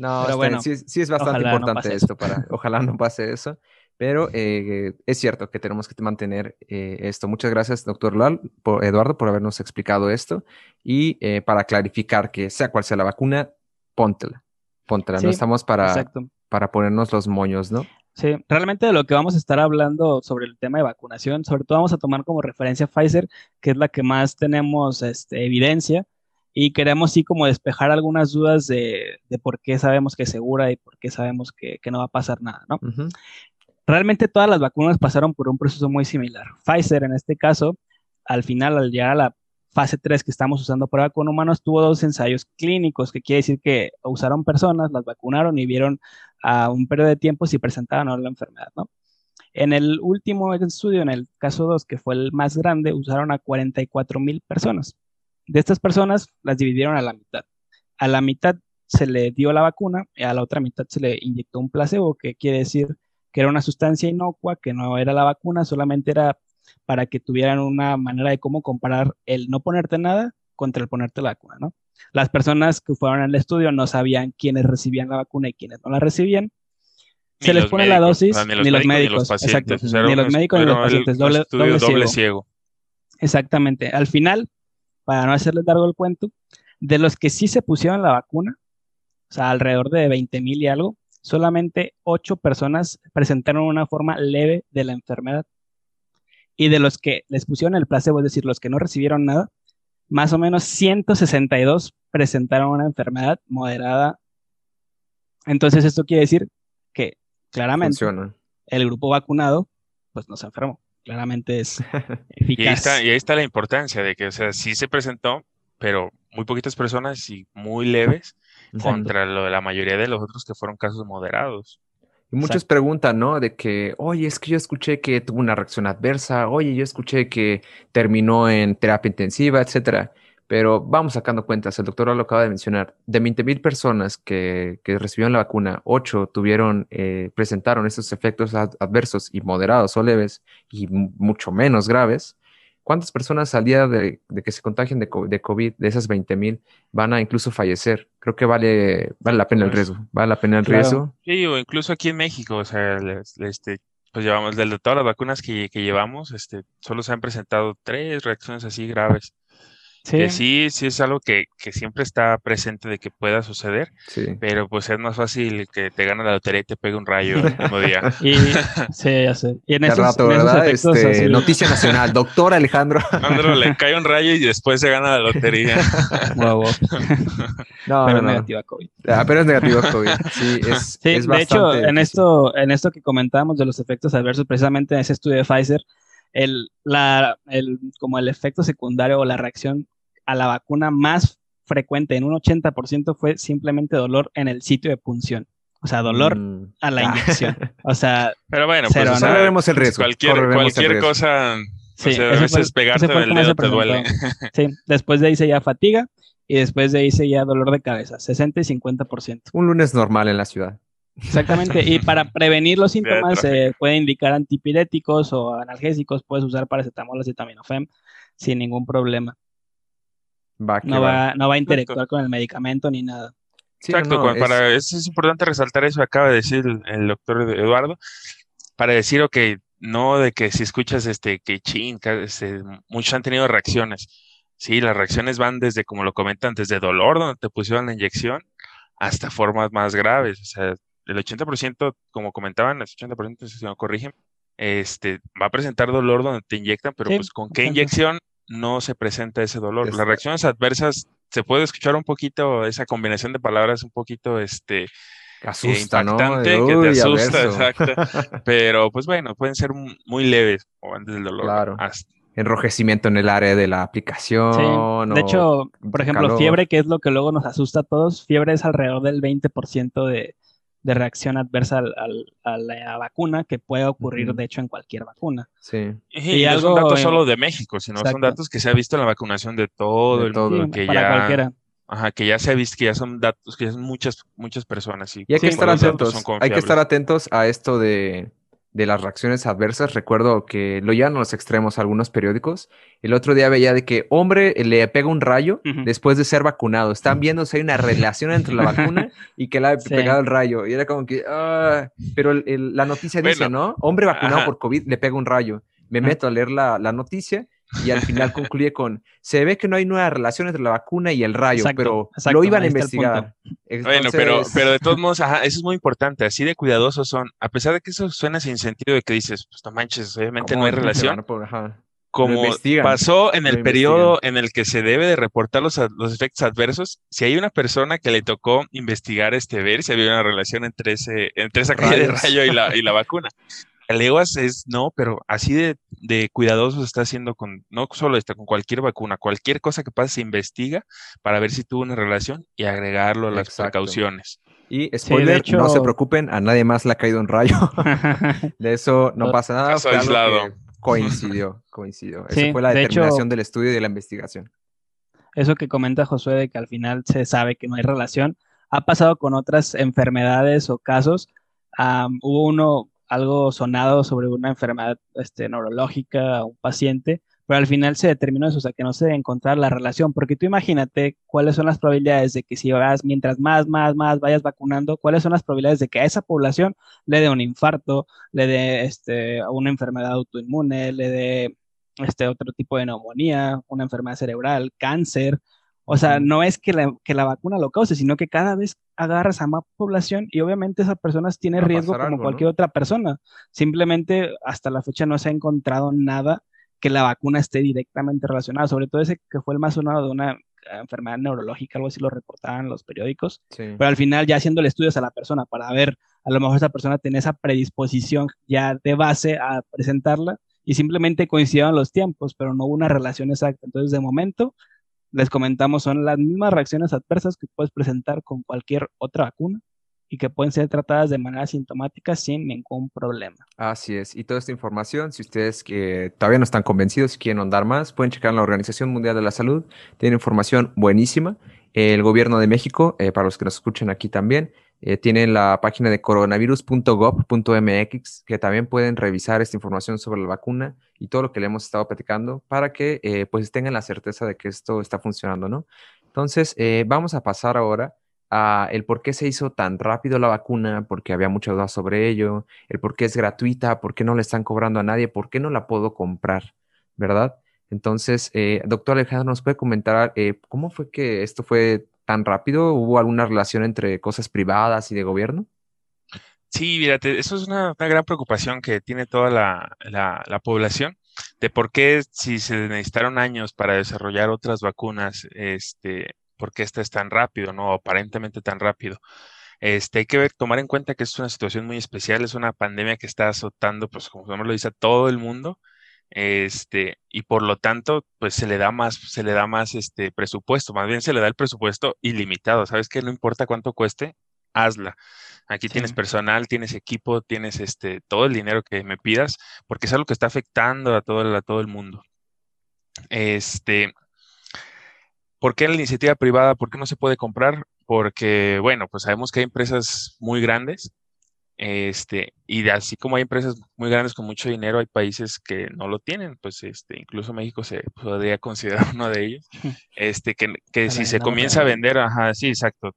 No, bueno, sí, sí, es bastante importante esto para, ojalá no pase eso. Pero eh, es cierto que tenemos que mantener eh, esto. Muchas gracias, doctor Lal, por, Eduardo, por habernos explicado esto. Y eh, para clarificar que sea cual sea la vacuna, póntela. Póntela. no estamos para, para ponernos los moños, ¿no? Sí, realmente de lo que vamos a estar hablando sobre el tema de vacunación, sobre todo vamos a tomar como referencia Pfizer, que es la que más tenemos este, evidencia, y queremos sí como despejar algunas dudas de, de, por qué sabemos que es segura y por qué sabemos que, que no va a pasar nada, ¿no? Realmente todas las vacunas pasaron por un proceso muy similar. Pfizer, en este caso, al final, al llegar a la fase 3 que estamos usando prueba con humanos, tuvo dos ensayos clínicos, que quiere decir que usaron personas, las vacunaron y vieron a un periodo de tiempo si presentaban o no la enfermedad, ¿no? En el último estudio, en el caso 2, que fue el más grande, usaron a 44 mil personas. De estas personas, las dividieron a la mitad. A la mitad se le dio la vacuna y a la otra mitad se le inyectó un placebo, que quiere decir que era una sustancia inocua, que no era la vacuna, solamente era para que tuvieran una manera de cómo comparar el no ponerte nada contra el ponerte la vacuna, ¿no? Las personas que fueron al estudio no sabían quiénes recibían la vacuna y quiénes no la recibían. Se les pone la dosis, ni, los médicos, exacto, ni los médicos ni los pacientes, doble, ciego. Exactamente. Al final, para no hacerles largo el cuento, de los que sí se pusieron la vacuna, o sea, alrededor de 20 mil y algo, solamente ocho personas presentaron una forma leve de la enfermedad. Y de los que les pusieron el placebo, es decir, los que no recibieron nada, más o menos 162 presentaron una enfermedad moderada. Entonces, esto quiere decir que claramente el grupo vacunado, pues no se enfermó. Claramente es eficaz. Y ahí, está, la importancia de que, o sea, sí se presentó, pero muy poquitas personas y muy leves contra lo de la mayoría de los otros que fueron casos moderados. Y muchos preguntan, ¿no? De que, oye, es que yo escuché que tuvo una reacción adversa, oye, yo escuché que terminó en terapia intensiva, etcétera. Pero vamos sacando cuentas, el doctor lo acaba de mencionar, de 20 mil personas que, que, recibieron la vacuna, 8 tuvieron, eh, presentaron estos efectos adversos y moderados o leves y mucho menos graves. ¿Cuántas personas al día de, que se contagien de, COVID, de esas 20 mil, van a incluso fallecer? Creo que vale, vale la pena el riesgo. Vale la pena el riesgo. Sí, o incluso aquí en México, o sea, este, pues llevamos, de todas las vacunas que, que llevamos, este, solo se han presentado tres reacciones así graves. Sí. sí, sí es algo que, que, siempre está presente de que pueda suceder, pero pues es más fácil que te gane la lotería y te pegue un rayo el mismo día. Y, sí, ya sé. Y en esos, rato, ¿verdad? Este, noticia nacional, doctor Alejandro. Alejandro le cae un rayo y después se gana la lotería. Wow, no, pero no, negativa COVID. Ah, pero es negativa COVID. Sí, es, sí de hecho, en esto, en esto que comentábamos de los efectos adversos, precisamente en ese estudio de Pfizer, el, la, el, como el efecto secundario o la reacción a la vacuna más frecuente en un 80% fue simplemente dolor en el sitio de punción. O sea, dolor Mm. a la Ah. inyección. O sea, Pero bueno, Cero, pues, ¿no? o sea, Correremos el riesgo, Cualquier, cualquier riesgo. cosa, sí, o sea, a ese fue- veces ese pegarte fue el el que más dedo se te duele. Sí, después de ahí seguía fatiga y después de ahí seguía dolor de cabeza, 60 y 50%. Un lunes normal en la ciudad. Exactamente. Y para prevenir los síntomas se puede indicar antipiréticos o analgésicos. Puedes usar paracetamol o acetaminofén sin ningún problema. Va, que No va. va, no va a interactuar con el medicamento ni nada. Sí, Exacto, no, cuan- es- para, es, es importante resaltar eso que acaba de decir el, el doctor Eduardo, para decir, ok, no de que si escuchas este, que chin, que, este, muchos han tenido reacciones. Sí, las reacciones van desde, como lo comentan, desde dolor, donde te pusieron la inyección, hasta formas más graves. O sea, el 80%, como comentaban, el 80%, si no corrigen, este, va a presentar dolor donde te inyectan, pero Sí, pues con qué inyección no se presenta ese dolor. Las reacciones adversas, se puede escuchar un poquito, esa combinación de palabras un poquito, este, asusta, ¿no? impactante, De, que te "Uy, asusta, averso". exacto. pero pues bueno, pueden ser muy leves o antes del dolor. Claro. hasta- Enrojecimiento en el área de la aplicación. Sí. o De hecho, por ejemplo, calor. fiebre, que es lo que luego nos asusta a todos, fiebre es alrededor del 20% de, de reacción adversa al- al- a la vacuna que puede ocurrir, de hecho, en cualquier vacuna. Sí. Y, Y no algo son datos en- solo de México, sino son datos que se ha visto en la vacunación de todo De el todo. mundo, Sí, que para ya, cualquiera. ajá, que ya se ha visto, que ya son datos, que ya son muchas, muchas personas. Y, Y hay que Sí, estar atentos. Hay que estar atentos a esto de, de las reacciones adversas. Recuerdo que lo llevan a los extremos algunos periódicos. El otro día veía de que hombre le pega un rayo después de ser vacunado. Están viendo si hay una relación entre la vacuna y que le ha Sí. pegado el rayo. Y era como que, ah, pero el- el- la noticia dice, Bueno, ¿no? Hombre vacunado ajá. por COVID le pega un rayo. Me meto a leer la, la noticia y al final concluye con, se ve que no hay nueva relación entre la vacuna y el rayo, Exacto, pero exacto, lo iban a investigar. Bueno, pero, pero de todos modos, ajá, eso es muy importante, así de cuidadosos son, a pesar de que eso suena sin sentido de que dices, pues no manches, obviamente ¿Cómo no hay relación, como pasó en el periodo en el que se debe de reportar los, los efectos adversos, si hay una persona que le tocó investigar, este, ver si había una relación entre, ese, entre esa caída de rayo y la, y la vacuna. El EWAS es, no, pero así de, de cuidadoso se está haciendo con, no solo esta, con cualquier vacuna, cualquier cosa que pase se investiga para ver si tuvo una relación y agregarlo a las Exacto. precauciones. Y spoiler, hecho- no se preocupen, a nadie más le ha caído un rayo. De eso no pasa nada. Caso aislado. Coincidió, coincidió. Esa Sí, fue la de hecho- determinación del estudio y de la investigación. Eso que comenta Josué de que al final se sabe que no hay relación, ha pasado con otras enfermedades o casos. Hubo uno, algo sonado sobre una enfermedad este, neurológica a un paciente, pero al final se determinó eso, o sea, que no se encontrar la relación, porque tú imagínate cuáles son las probabilidades de que si vas, mientras más, más, más vayas vacunando, cuáles son las probabilidades de que a esa población le dé un infarto, le dé este, una enfermedad autoinmune, le dé este otro tipo de neumonía, una enfermedad cerebral, cáncer. O sea, no es que la, que la vacuna lo cause, sino que cada vez agarras a más población y obviamente esa persona tiene Va a riesgo como algo, cualquier ¿no? otra persona. Simplemente hasta la fecha no se ha encontrado nada que la vacuna esté directamente relacionada, sobre todo ese que fue el más sonado de una eh, enfermedad neurológica, algo así lo reportaban los periódicos, Sí. pero al final ya haciéndole estudios a la persona para ver, a lo mejor esa persona tiene esa predisposición ya de base a presentarla y simplemente coincidieron los tiempos, pero no hubo una relación exacta. Entonces, de momento, les comentamos, son las mismas reacciones adversas que puedes presentar con cualquier otra vacuna y que pueden ser tratadas de manera sintomática sin ningún problema. Así es. Y toda esta información, si ustedes que todavía no están convencidos y quieren ahondar más, pueden checar en la Organización Mundial de la Salud. Tiene información buenísima. El gobierno de México, eh, para los que nos escuchan aquí también, eh, tiene la página de coronavirus.gov.mx, que también pueden revisar esta información sobre la vacuna y todo lo que le hemos estado platicando para que eh, pues tengan la certeza de que esto está funcionando, ¿no? Entonces, eh, vamos a pasar ahora a el por qué se hizo tan rápido la vacuna, porque había muchas dudas sobre ello, el por qué es gratuita, por qué no le están cobrando a nadie, por qué no la puedo comprar, ¿verdad? Entonces, eh, doctor Alejandro, ¿nos puede comentar cómo fue que esto fue tan rápido? ¿Hubo alguna relación entre cosas privadas y de gobierno? Sí, fíjate, eso es una, gran preocupación que tiene toda la, la- la población, de por qué si se necesitaron años para desarrollar otras vacunas, este, por qué esta es tan rápido, ¿no? Aparentemente tan rápido. Este, hay que ver, tomar en cuenta que es una situación muy especial, es una pandemia que está azotando, pues como lo dice, a todo el mundo. Este, y por lo tanto, pues se le da más, se le da más este presupuesto, más bien se le da el presupuesto ilimitado. ¿Sabes que No importa cuánto cueste, hazla. Aquí tienes personal, tienes equipo, tienes este todo el dinero que me pidas, porque es algo que está afectando a todo, a todo el mundo. Este, ¿por qué la iniciativa privada? ¿Por qué no se puede comprar? Porque, bueno, pues sabemos que hay empresas muy grandes este, y así como hay empresas muy grandes con mucho dinero, hay países que no lo tienen, pues este, incluso México se podría considerar uno de ellos. Este, que, que si se comienza a vender, ajá, sí, exacto,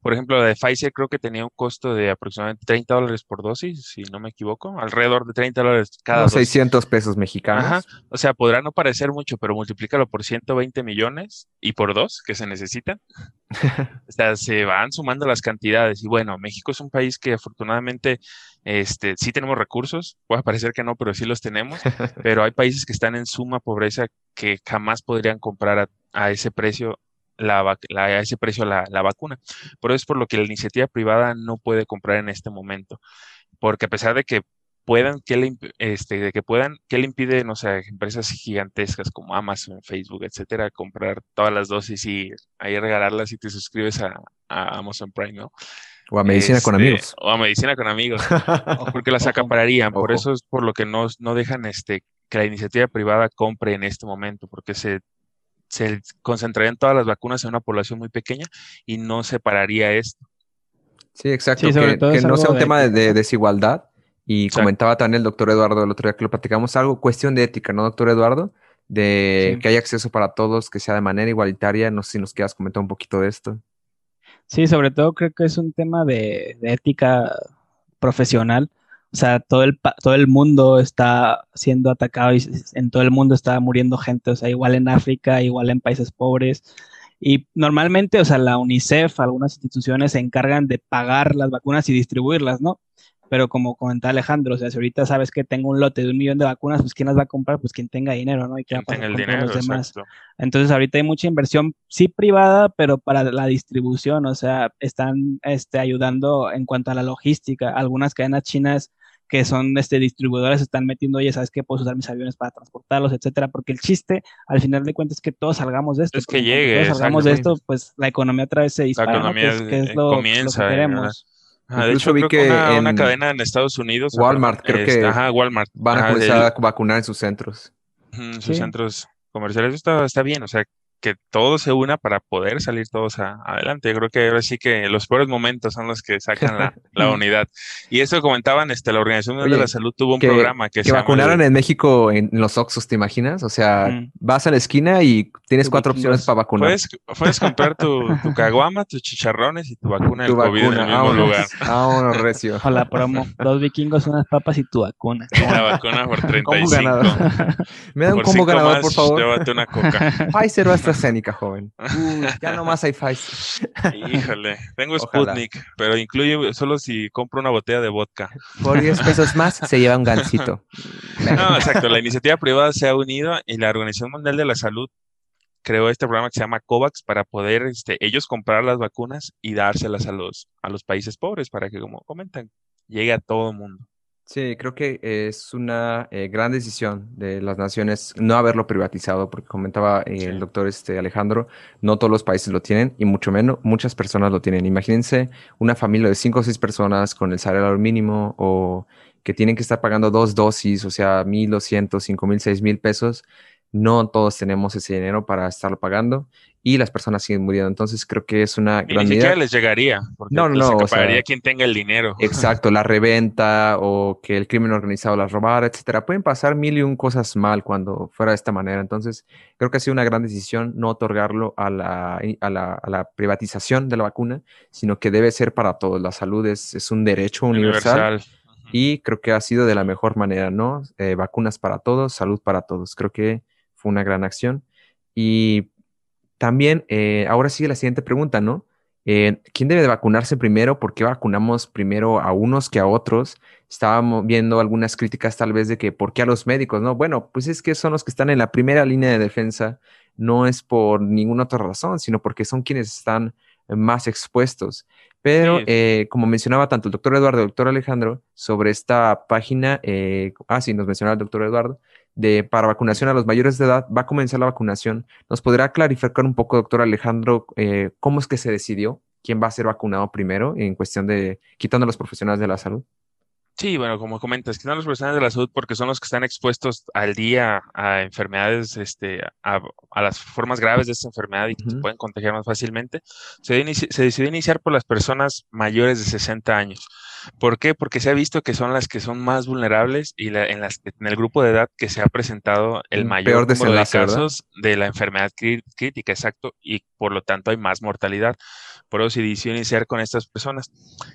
por ejemplo, la de Pfizer creo que tenía un costo de aproximadamente 30 dólares por dosis, si no me equivoco, alrededor de 30 dólares cada dosis. 600 pesos mexicanos. Ajá. O sea, podrá no parecer mucho, pero multiplícalo por 120 millones y por dos que se necesitan. o sea, se van sumando las cantidades. Y bueno, México es un país que afortunadamente este, sí tenemos recursos, puede parecer que no, pero sí los tenemos, pero hay países que están en suma pobreza que jamás podrían comprar a, a ese precio la, a ese precio la, la, vacuna. Por eso es por lo que la iniciativa privada no puede comprar en este momento. Porque a pesar de que puedan, que le, este, de que puedan, ¿qué le impide, no sé, empresas gigantescas como Amazon, Facebook, etcétera, comprar todas las dosis y ahí regalarlas si te suscribes a, Amazon Prime, ¿no? O a medicina con este, amigos. O a medicina con amigos. porque las acapararían. Por eso es por lo que no, no dejan este, que la iniciativa privada compre en este momento, porque se se concentrarían todas las vacunas en una población muy pequeña y no separaría esto. Sí, exacto. que, no sea un tema de, desigualdad. Y comentaba también el doctor Eduardo el otro día que lo platicamos, algo cuestión de ética, ¿no, doctor Eduardo? De que haya acceso para todos, que sea de manera igualitaria. No sé si nos quieras comentar un poquito de esto. Sí, sobre todo creo que es un tema de ética profesional o sea, todo el, todo el mundo está siendo atacado y en todo el mundo está muriendo gente, o sea, igual en África, igual en países pobres. Y normalmente, o sea, la UNICEF, algunas instituciones se encargan de pagar las vacunas y distribuirlas, ¿no? Pero como comentaba Alejandro, o sea, si ahorita sabes que tengo un lote de un millón de vacunas, pues ¿quién las va a comprar? Pues quien tenga dinero, ¿no? Y quien tenga el dinero, los demás. Entonces ahorita hay mucha inversión, sí privada, pero para la distribución, o sea, están este, ayudando en cuanto a la logística. Algunas cadenas chinas que son este, distribuidores están metiendo, oye, ¿sabes qué? Puedo usar mis aviones para transportarlos, etcétera, porque el chiste, al final de cuentas, es que todos salgamos de esto. Es que llegue. Todos salgamos de esto, pues la economía otra vez se dispara, la economía que es, lo, comienza, que queremos. de hecho, vi que una, una, cadena en Estados Unidos. Walmart, creo que ajá, Walmart. van a comenzar a vacunar en sus centros. En sus centros comerciales. Está, está bien, o sea, que todo se una para poder salir todos adelante. Yo creo que ahora sí que los peores momentos son los que sacan la, la unidad. Y eso comentaban, este, la Organización Mundial de la Salud tuvo un programa que, que vacunaron en México en, los Oxos, ¿te imaginas? O sea, vas a la esquina y tienes cuatro opciones para vacunar. Puedes, puedes comprar tu, tu, caguama, tus chicharrones y tu vacuna del COVID en el mismo lugar. Vámonos, recio. O la promo, dos vikingos, unas papas y tu vacuna. La vacuna por 35. Me da un combo ganador, por favor. Llévate una coca. Pfizer o AstraZeneca, joven. ya nomás hay Pfizer. Híjole, tengo Sputnik, pero incluye solo si compro una botella de vodka. Por 10 pesos más se lleva un gancito. no, exacto. La iniciativa privada se ha unido y la Organización Mundial de la Salud creó este programa que se llama COVAX para poder este, ellos comprar las vacunas y dárselas a los, a los países pobres para que, como comentan, llegue a todo el mundo. Sí, creo que es una eh, gran decisión de las naciones no haberlo privatizado, porque comentaba eh, el doctor este, Alejandro, no todos los países lo tienen y mucho menos muchas personas lo tienen. Imagínense una familia de cinco o seis personas con el salario mínimo o que tienen que estar pagando dos dosis, o sea, mil doscientos, cinco mil, seis mil pesos no todos tenemos ese dinero para estarlo pagando y las personas siguen muriendo. Entonces creo que es una gran ni siquiera les llegaría. Porque no, no, no. pagaría quien tenga el dinero. Exacto, la reventa o que el crimen organizado las robara, etcétera. Pueden pasar mil y un cosas mal cuando fuera de esta manera. Entonces creo que ha sido una gran decisión no otorgarlo a la, a la, privatización de la vacuna, sino que debe ser para todos. La salud es, es un derecho universal. Y creo que ha sido de la mejor manera, ¿no? Eh, vacunas para todos, salud para todos. Creo que una gran acción. Y también, eh, ahora sigue la siguiente pregunta, ¿no? Eh, ¿Quién debe de vacunarse primero? ¿Por qué vacunamos primero a unos que a otros? Estábamos viendo algunas críticas tal vez de que ¿por qué a los médicos? No, bueno, pues es que son los que están en la primera línea de defensa, no es por ninguna otra razón, sino porque son quienes están más expuestos. Pero eh, como mencionaba tanto el doctor Eduardo y el doctor Alejandro sobre esta página, ah, sí, nos mencionaba el doctor Eduardo, de, para vacunación a los mayores de edad, va a comenzar la vacunación. ¿Nos podrá clarificar un poco, doctor Alejandro, eh, cómo es que se decidió quién va a ser vacunado primero en cuestión de quitando a los profesionales de la salud? Sí, bueno, como comentas, que no los profesionales de la salud porque son los que están expuestos al día a enfermedades, este, a, las formas graves de esta enfermedad y que se pueden contagiar más fácilmente. Se, se, decidió iniciar por las personas mayores de 60 años. ¿Por qué? Porque se ha visto que son las que son más vulnerables y en, las, en el grupo de edad que se ha presentado el mayor número de casos de la enfermedad crítica, exacto, y por lo tanto hay más mortalidad. Por eso se decidió iniciar con estas personas.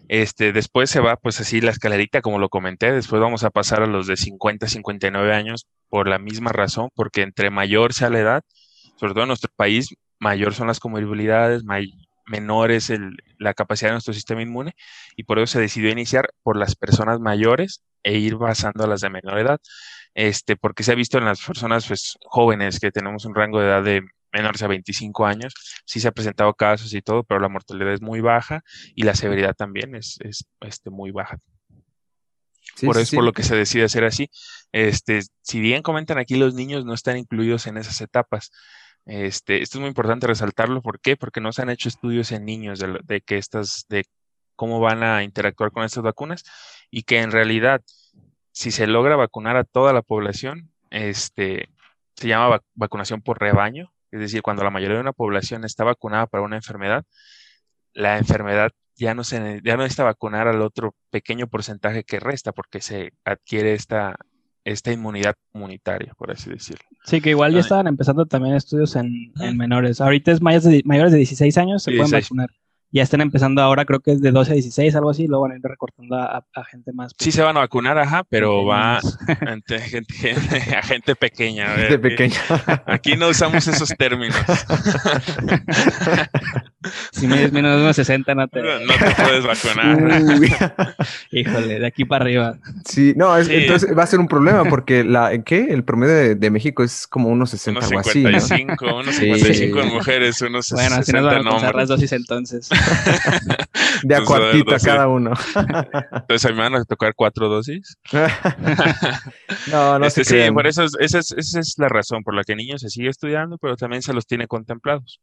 Este, después se va, pues así la escalerita, como lo comenté. Después vamos a pasar a los de 50, 59 años por la misma razón, porque entre mayor sea la edad, sobre todo en nuestro país, mayor son las comorbilidades, menor es la capacidad de nuestro sistema inmune y por eso se decidió iniciar por las personas mayores e ir basando a las de menor edad, este, porque se ha visto en las personas pues, jóvenes que tenemos un rango de edad de menores a 25 años, sí se ha presentado casos y todo, pero la mortalidad es muy baja y la severidad también es, este, muy baja. por eso es por lo que se decide hacer así. Este, si bien comentan aquí, los niños no están incluidos en esas etapas. Este, esto es muy importante resaltarlo. ¿Por qué? Porque no se han hecho estudios en niños de, de que estas, de cómo van a interactuar con estas vacunas y que en realidad, si se logra vacunar a toda la población, este, se llama vacunación por rebaño, es decir, cuando la mayoría de una población está vacunada para una enfermedad, la enfermedad ya no, se, ya no necesita vacunar al otro pequeño porcentaje que resta porque se adquiere esta, esta inmunidad comunitaria, por así decirlo. Sí, que igual ya estaban empezando también estudios en, menores. Ahorita es mayores de, mayores de 16 años, se pueden vacunar ya están empezando ahora, creo que es de 12 a 16, algo así, luego van a ir recortando a, gente más. Sí, se van a vacunar, ajá, pero va a gente, pequeña. Gente pequeña. Aquí no usamos esos términos. si me dices menos de 60, no te... No, te puedes vacunar. Híjole, de aquí para arriba. Sí, no, entonces va a ser un problema porque la, ¿qué? El promedio de, México es como unos 60 unos o así, ¿no? unos 55 en mujeres, unos bueno, 60 así nos van a alcanzar las dosis entonces. de a cuartita cada uno. Entonces a mí me van a tocar cuatro dosis. no, no este, Sí, por eso esa, es, esa es la razón por la que niños se sigue estudiando, pero también se los tiene contemplados.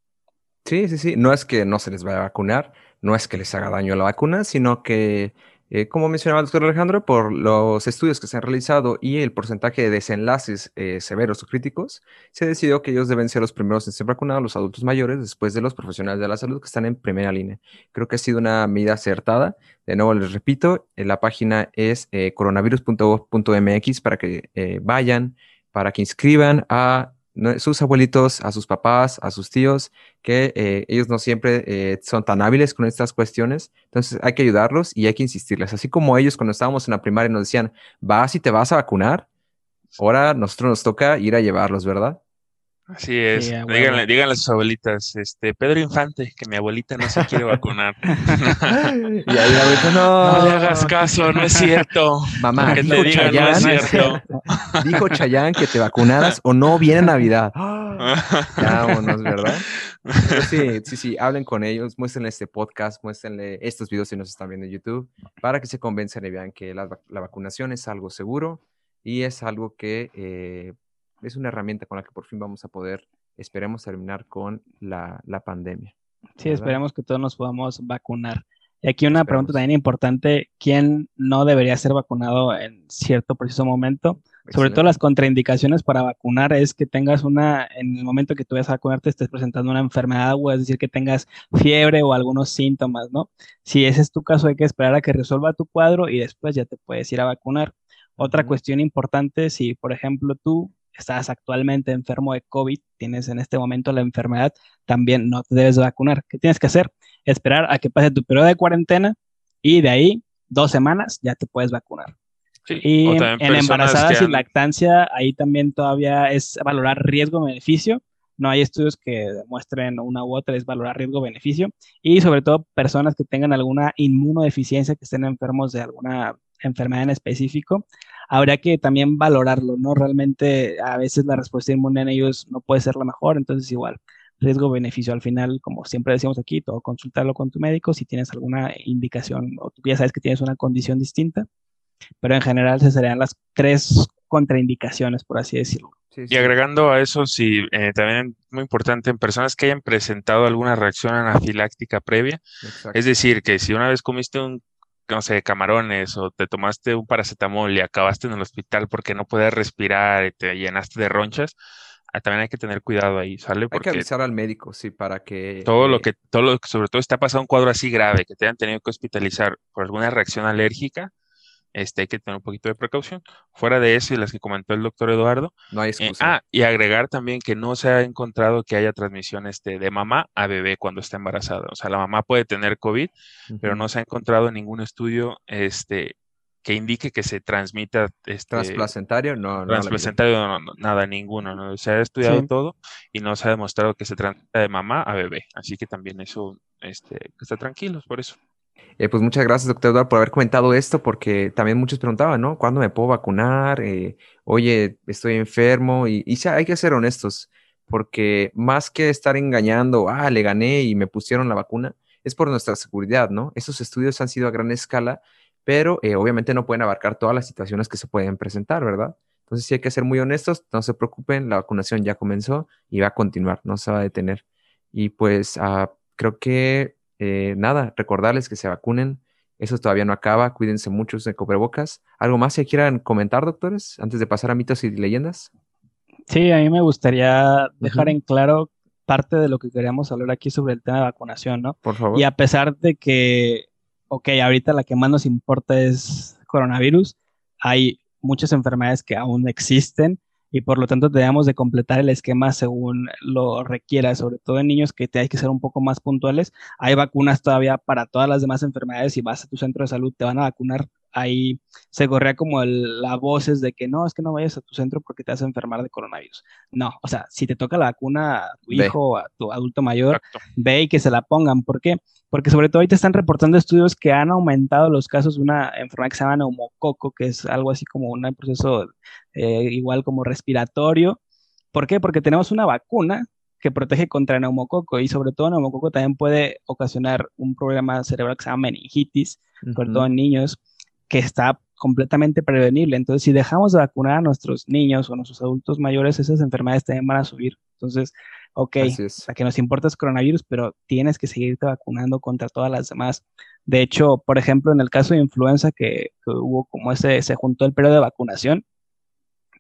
Sí, sí, sí. No es que no se les vaya a vacunar, no es que les haga daño la vacuna, sino que eh, como mencionaba el doctor Alejandro, por los estudios que se han realizado y el porcentaje de desenlaces eh, severos o críticos, se decidió que ellos deben ser los primeros en ser vacunados, los adultos mayores, después de los profesionales de la salud que están en primera línea. Creo que ha sido una medida acertada. De nuevo, les repito, eh, la página es coronavirus.gov.mx para que vayan, para que inscriban a sus abuelitos, a sus papás, a sus tíos, que eh, ellos no siempre eh, son tan hábiles con estas cuestiones. Entonces hay que ayudarlos y hay que insistirles. Así como ellos cuando estábamos en la primaria nos decían, vas y te vas a vacunar, ahora nosotros nos toca ir a llevarlos, ¿verdad? Así es. díganle, a sus abuelitas, este, Pedro Infante, que mi abuelita no se quiere vacunar. y ahí la abuelita, no. No le hagas caso, no es cierto. Mamá, que dijo, Chayán, no es cierto. dijo Chayán que te vacunaras o no viene Navidad. Vámonos, ¿verdad? sí, sí, sí, hablen con ellos, muéstrenle este podcast, muéstrenle estos videos si nos están viendo en YouTube, para que se convenzan y vean que la, vacunación es algo seguro y es algo que eh, es una herramienta con la que por fin vamos a poder, esperemos, terminar con la, pandemia. Sí, esperemos que todos nos podamos vacunar. Y aquí una pregunta también importante, ¿quién no debería ser vacunado en cierto preciso momento? Sobre todo las contraindicaciones para vacunar es que tengas una, en el momento que tú vas a vacunarte, estés presentando una enfermedad o es decir, que tengas fiebre o algunos síntomas, ¿no? Si ese es tu caso, hay que esperar a que resuelva tu cuadro y después ya te puedes ir a vacunar. Otra cuestión importante, si por ejemplo tú estás actualmente enfermo de COVID, tienes en este momento la enfermedad, también no te debes vacunar. ¿Qué tienes que hacer? Esperar a que pase tu periodo de cuarentena y de ahí dos semanas ya te puedes vacunar. y en embarazadas y lactancia, ahí también todavía es valorar riesgo-beneficio. No hay estudios que demuestren una u otra, es valorar riesgo-beneficio. Y sobre todo personas que tengan alguna inmunodeficiencia, que estén enfermos de alguna enfermedad en específico, habría que también valorarlo, ¿no? Realmente a veces la respuesta inmune en ellos no puede ser la mejor, entonces igual, riesgo-beneficio al final, como siempre decimos aquí, todo consultarlo con tu médico si tienes alguna indicación o tú ya sabes que tienes una condición distinta, pero en general se serían las tres, contraindicaciones, por así decirlo. Y agregando a eso, sí, eh, también muy importante, en personas que hayan presentado alguna reacción anafiláctica previa, es decir, que si una vez comiste un, no sé, camarones o te tomaste un paracetamol y acabaste en el hospital porque no puedes respirar y te llenaste de ronchas, ah, también hay que tener cuidado ahí, ¿sale? Porque hay que avisar al médico, sí, para que... Todo lo eh, que, todo lo sobre todo está pasando un cuadro así grave, que te hayan tenido que hospitalizar por alguna reacción alérgica, este, hay que tener un poquito de precaución. Fuera de eso y las que comentó el doctor Eduardo. No hay eh, excusa. ah, y agregar también que no se ha encontrado que haya transmisión este, de mamá a bebé cuando está embarazada. O sea, la mamá puede tener COVID, pero no se ha encontrado ningún estudio este, que indique que se transmita. Este, ¿Transplacentario? No, Transplacentario, no, nada, ninguno. ¿no? Se ha estudiado todo y no se ha demostrado que se transmita de mamá a bebé. Así que también eso, este, está tranquilos por eso. Eh, pues muchas gracias, doctor Eduardo, por haber comentado esto, porque también muchos preguntaban, ¿no? ¿Cuándo me puedo vacunar? Eh, oye, estoy enfermo. Y, y hay que ser honestos, porque más que estar engañando, ah, le gané y me pusieron la vacuna, es por nuestra seguridad, ¿no? Esos estudios han sido a gran escala, pero eh, obviamente no pueden abarcar todas las situaciones que se pueden presentar, ¿verdad? Entonces sí hay que ser muy honestos, no se preocupen, la vacunación ya comenzó y va a continuar, no se va a detener. Y pues ah, creo que eh, nada, recordarles que se vacunen. Eso todavía no acaba. Cuídense mucho de cubrebocas. ¿Algo más que quieran comentar, doctores, antes de pasar a mitos y leyendas? Sí, a mí me gustaría dejar en claro parte de lo que queríamos hablar aquí sobre el tema de vacunación, ¿no? Por favor. Y a pesar de que, ok, ahorita la que más nos importa es coronavirus, hay muchas enfermedades que aún existen y por lo tanto debemos de completar el esquema según lo requiera, sobre todo en niños que te hay que ser un poco más puntuales. Hay vacunas todavía para todas las demás enfermedades y vas a tu centro de salud, te van a vacunar. Ahí se correa como la voces de que no, es que no vayas a tu centro porque te vas a enfermar de coronavirus. No, o sea, si te toca la vacuna a tu hijo o a tu adulto mayor, ve y que se la pongan. ¿Por qué? Porque sobre todo ahí te están reportando estudios que han aumentado los casos de una enfermedad que se llama neumococo, que es algo así como un proceso eh, igual como respiratorio. ¿Por qué? Porque tenemos una vacuna que protege contra neumococo y sobre todo neumococo también puede ocasionar un problema cerebral que se llama meningitis, sobre todo en niños, que está completamente prevenible. Entonces, si dejamos de vacunar a nuestros niños o a nuestros adultos mayores, esas enfermedades también van a subir. Entonces, ok, la que nos importa es coronavirus, pero tienes que seguirte vacunando contra todas las demás. De hecho, por ejemplo, en el caso de influenza, que, que hubo como ese, se juntó el periodo de vacunación,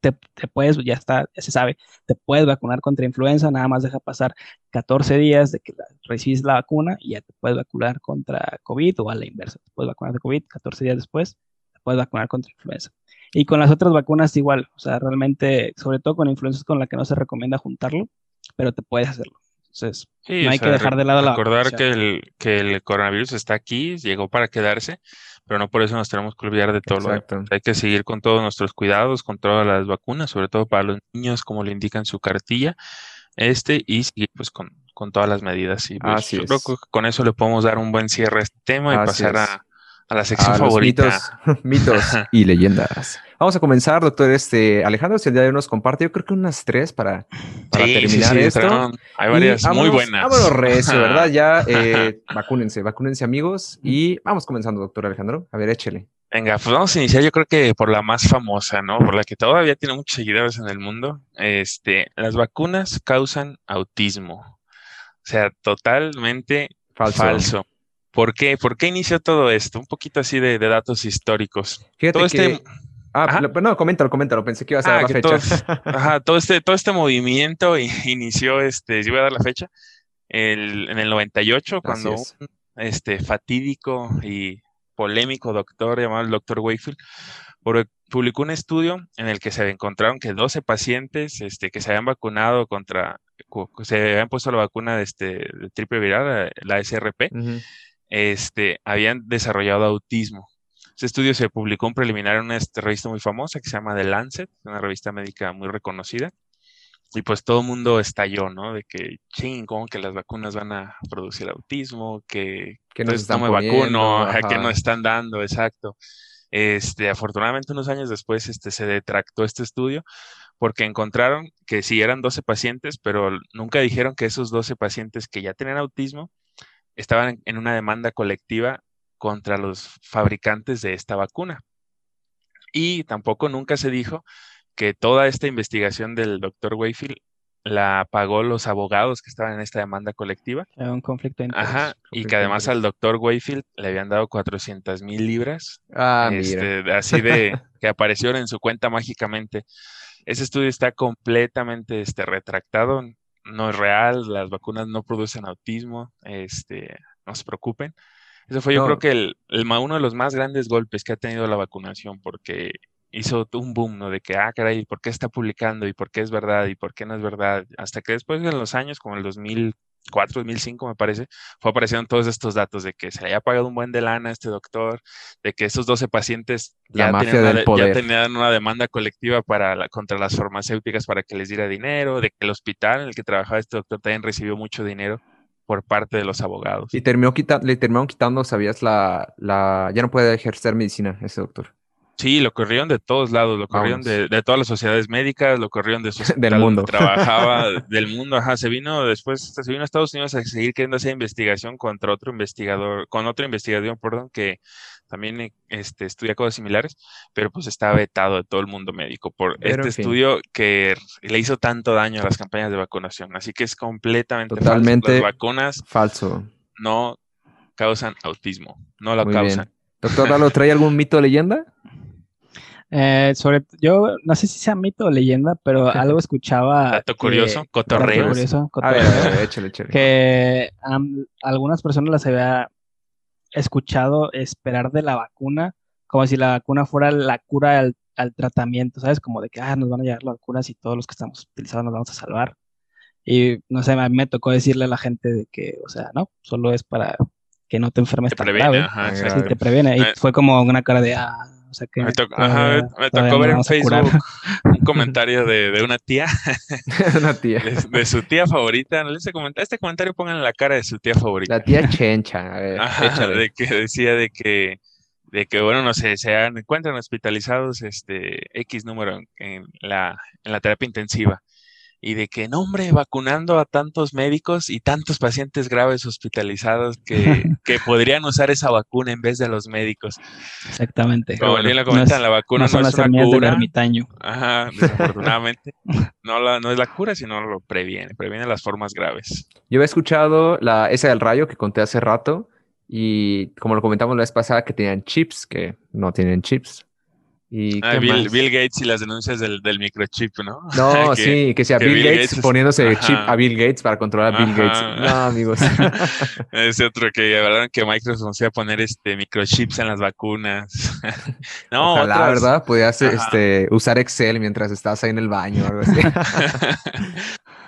te, puedes, ya está, ya se sabe, te puedes vacunar contra influenza, nada más deja pasar 14 días de que recibes la vacuna y ya te puedes vacunar contra COVID o a la inversa, te puedes vacunar de COVID, 14 días después te puedes vacunar contra influenza. Y con las otras vacunas igual, o sea, realmente, sobre todo con influenza con la que no se recomienda juntarlo, pero te puedes hacerlo. Entonces, no hay que dejar de lado la Recordar que el, que el coronavirus está aquí, llegó para quedarse pero no por eso nos tenemos que olvidar de todo lo Hay que seguir con todos nuestros cuidados, con todas las vacunas, sobre todo para los niños, como lo indica en su cartilla, este, y seguir pues con, todas las medidas. Y pues, yo creo que con eso le podemos dar un buen cierre a este tema y pasar a, a la sección favorita. Mitos, y leyendas. Vamos a comenzar, doctor este, Alejandro, si el día de hoy nos comparte, yo creo que unas tres para, terminar esto. Hay varias muy buenas. Vámonos recio, ¿verdad? Ya eh, vacúnense, vacúnense amigos y vamos comenzando, doctor Alejandro. A ver, échele. Venga, pues vamos a iniciar yo creo que por la más famosa, ¿no? Por la que todavía tiene muchos seguidores en el mundo. Este, las vacunas causan autismo. O sea, totalmente falso. ¿Por qué? ¿Por qué inició todo esto? Un poquito así de, datos históricos. todo este... Ah, no, coméntalo, coméntalo. Pensé que ibas a dar ah, la fecha. ajá, todo este, todo este movimiento inició, este, si voy a dar la fecha, en el 98, cuando un este, fatídico y polémico doctor llamado el doctor Wakefield publicó un estudio en el que se encontraron que 12 pacientes este, que se habían vacunado contra, se habían puesto la vacuna de, este, de triple viral, la SRP, este, habían desarrollado autismo. Ese estudio se publicó en preliminar en una este, revista muy famosa que se llama The Lancet, una revista médica muy reconocida. Y pues todo el mundo estalló, ¿no? De que, ching, como que las vacunas van a producir autismo, que, que no están me vacuno, que no están dando, exacto. Este, afortunadamente unos años después este, se detractó este estudio porque encontraron que sí eran 12 pacientes, pero nunca dijeron que esos 12 pacientes que ya tenían autismo estaban en una demanda colectiva contra los fabricantes de esta vacuna. Y tampoco nunca se dijo que toda esta investigación del doctor Wayfield la pagó los abogados que estaban en esta demanda colectiva. Era un conflicto de Ajá, intereses. y que de además al doctor Wayfield le habían dado 400 mil libras, Ah, este, de- así de que aparecieron en su cuenta mágicamente. Ese estudio está completamente este, retractado, no es real, las vacunas no producen autismo, este, no se preocupen. Eso fue yo No. creo que el, uno de los más grandes golpes que ha tenido la vacunación, porque hizo un boom, ¿no? De que, ah, caray, ¿por qué está publicando? ¿Y por qué es verdad? ¿Y por qué no es verdad? Hasta que después en los años, como el 2004, 2005 me parece, fue apareciendo todos estos datos de que se le había pagado un buen de lana a este doctor, de que esos 12 pacientes La ya tenían, una, ya tenían una demanda colectiva para la- contra las farmacéuticas para que les diera dinero, de que el hospital en el que trabajaba este doctor también recibió mucho dinero por parte de los abogados. Y terminó quita- le terminaron quitando, ¿sabías? La, la... Ya no puede ejercer medicina ese doctor. Sí, lo corrieron de todos lados, lo corrieron de, de todas las sociedades médicas, lo corrieron de su Del mundo. trabajaba, del mundo, ajá, se vino después, se vino a Estados Unidos a seguir queriendo hacer investigación contra otro investigador, con otro investigador, perdón, que también eh, este, estudia cosas similares, pero pues está vetado de todo el mundo médico por Pero, este en fin. estudio que le hizo tanto daño a las campañas de vacunación. Así que es completamente falso. Totalmente. Las vacunas Falso. no causan autismo, no lo Muy causan. bien. Doctor Lalo, ¿trae algún mito o leyenda? Eh, sobre, yo no sé si sea mito o leyenda, pero algo escuchaba. Dato que- curioso, cotorreo. curioso, A ver, a cotorreo, ver, échale, échale. que am, algunas personas las había escuchado esperar de la vacuna, como si la vacuna fuera la cura al, al tratamiento, ¿sabes? Como de que ah, nos van a llegar las vacunas y todos los que estamos utilizados nos vamos a salvar. Y no sé, a mí me tocó decirle a la gente de que, o sea, no, solo es para que no te enfermes Te tan previene, grave. ajá. Sí, te previene. Y Eh. fue como una cara de, ah, sea que Me, to- todavía- ajá, me todavía tocó ver en. Facebook un comentario de, de una tía, Una tía. de, de su tía favorita. ¿no? Este comentario, este comentario pongan la cara de su tía favorita. La tía Chencha. A ver, Ajá, échale. de que decía de que, de que bueno, no sé, se encuentran hospitalizados este X número en, en la, en la terapia intensiva. Y de que, no, hombre, vacunando a tantos médicos y tantos pacientes graves hospitalizados que, que podrían usar esa vacuna en vez de los médicos. Exactamente. Como bien lo no comentan, es- la vacuna no es las una del cura. ermitaño. Ajá, desafortunadamente. No, la, no es la cura, sino lo previene, previene las formas graves. Yo había escuchado la, esa del rayo que conté hace rato y como lo comentamos la vez pasada que tenían chips, que no tienen chips. ¿Y Ah, Bill, Gates y las denuncias del, del microchip, ¿no? No, Que- sí, que sea que Bill, Bill Gates, Gates- poniéndose chip a Bill Gates para controlar a Bill Ajá. Gates. No, amigos. Ese otro que hablaron que Microsoft se iba a poner este microchips en las vacunas. no, Ojalá, otras- ¿verdad? Podías Ajá. este, usar Excel mientras estás ahí en el baño o algo así.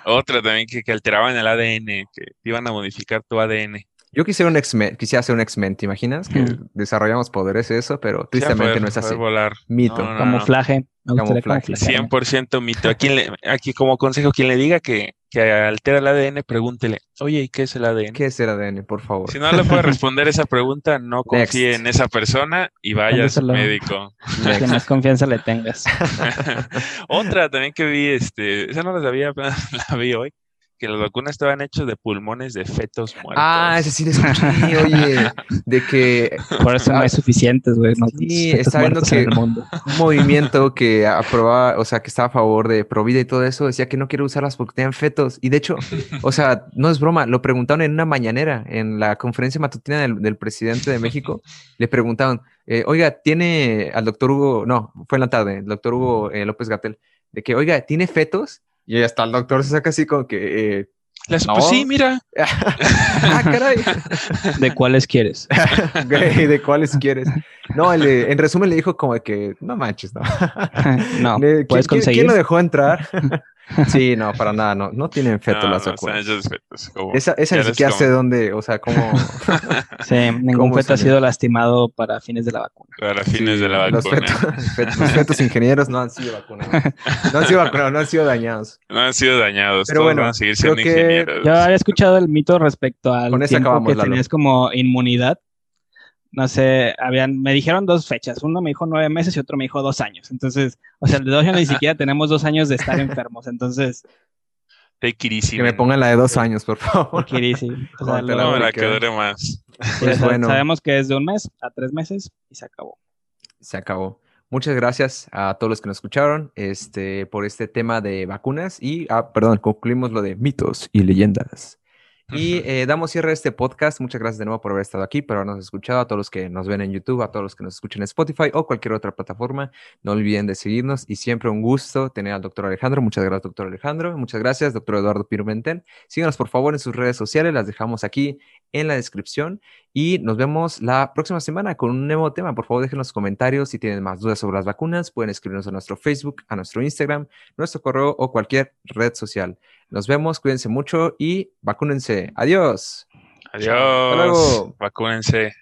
Otra también que, que alteraban el ADN, que te iban a modificar tu ADN. Yo quisiera un X-Men, quisiera ser un X-Men, ¿te imaginas? Que desarrollamos poderes eso, pero tristemente poder- no es así. volar. Mito. No, no, no. Camuflaje. Gustaría Camuflaje. camuflajearme. 100% mito. A quien le- aquí como consejo, quien le diga que, que altera el ADN, pregúntele, oye, ¿y qué es el ADN? ¿Qué es el ADN, por favor? Si no le puede responder esa pregunta, no confíe Next. en esa persona y vaya a su médico. A quien más confianza le tengas. Otra también que vi, este, esa no la sabía, la vi hoy, que las vacunas estaban hechas de pulmones de fetos muertos. Ah, ese sí le escuché, oye, de que Por eso no hay suficientes, güey. No Sí, está viendo que- un movimiento que aprobaba, o sea, que estaba a favor de Provida y todo eso, decía que no quiere usarlas porque tenían fetos. Y de hecho, o sea, no es broma, lo preguntaron en una mañanera, en la conferencia matutina del, del presidente de México, le preguntaron, eh, oiga, tiene al doctor Hugo, no, fue en la tarde, el doctor Hugo eh, López Gatel, de que, oiga, ¿tiene fetos? Y hasta el doctor se saca así como que, eh, Las- no. Pues sí, mira. ah, caray. ¿De cuáles quieres? ¿de cuáles quieres? No, él, eh, en resumen le dijo como que no manches, no. no, Le- ¿quién- puedes quién- conseguir. ¿Quién lo dejó entrar? sí, no, para nada, no, no tienen feto No, las no, vacunas. fetos, como- Esa, esa ni siquiera sé dónde, o sea, cómo Sí, ningún ¿Cómo feto ha sido lastimado para fines de la vacuna. Para fines sí, de la los vacuna. fetos, los fetos ingenieros no han sido vacunados. No han sido vacunados, no han sido dañados. No han sido dañados. Pero todos bueno, van a seguir creo siendo que ingenieros. Yo había escuchado el mito respecto al Con tiempo acabamos, que Lalo. tenías como inmunidad. No sé, habían, me dijeron dos fechas. Uno me dijo nueve meses y otro me dijo dos años. Entonces, o sea, de dos años ni siquiera tenemos dos años de estar enfermos. Entonces, Take it easy, Que me pongan la de dos años, por favor. quiere decir, o sea, No, la que- que dure más. Pues sea, bueno. sabemos que es de un mes a tres meses y se acabó. Se acabó. Muchas gracias a todos los que nos escucharon este, por este tema de vacunas y, ah, perdón, concluimos lo de mitos y leyendas. Y eh, damos cierre a este podcast. Muchas gracias de nuevo por haber estado aquí, por habernos escuchado, a todos los que nos ven en YouTube, a todos los que nos escuchan en Spotify o cualquier otra plataforma. No olviden de seguirnos y siempre un gusto tener al doctor Alejandro. Muchas gracias, doctor Alejandro. Muchas gracias, doctor Eduardo Pirumentel. Síganos, por favor, en sus redes sociales. Las dejamos aquí en la descripción y nos vemos la próxima semana con un nuevo tema. Por favor, dejen los comentarios si tienen más dudas sobre las vacunas. Pueden escribirnos a nuestro Facebook, a nuestro Instagram, nuestro correo o cualquier red social. Nos vemos, cuídense mucho y vacúnense. Adiós. Adiós. Hasta luego. Vacúnense.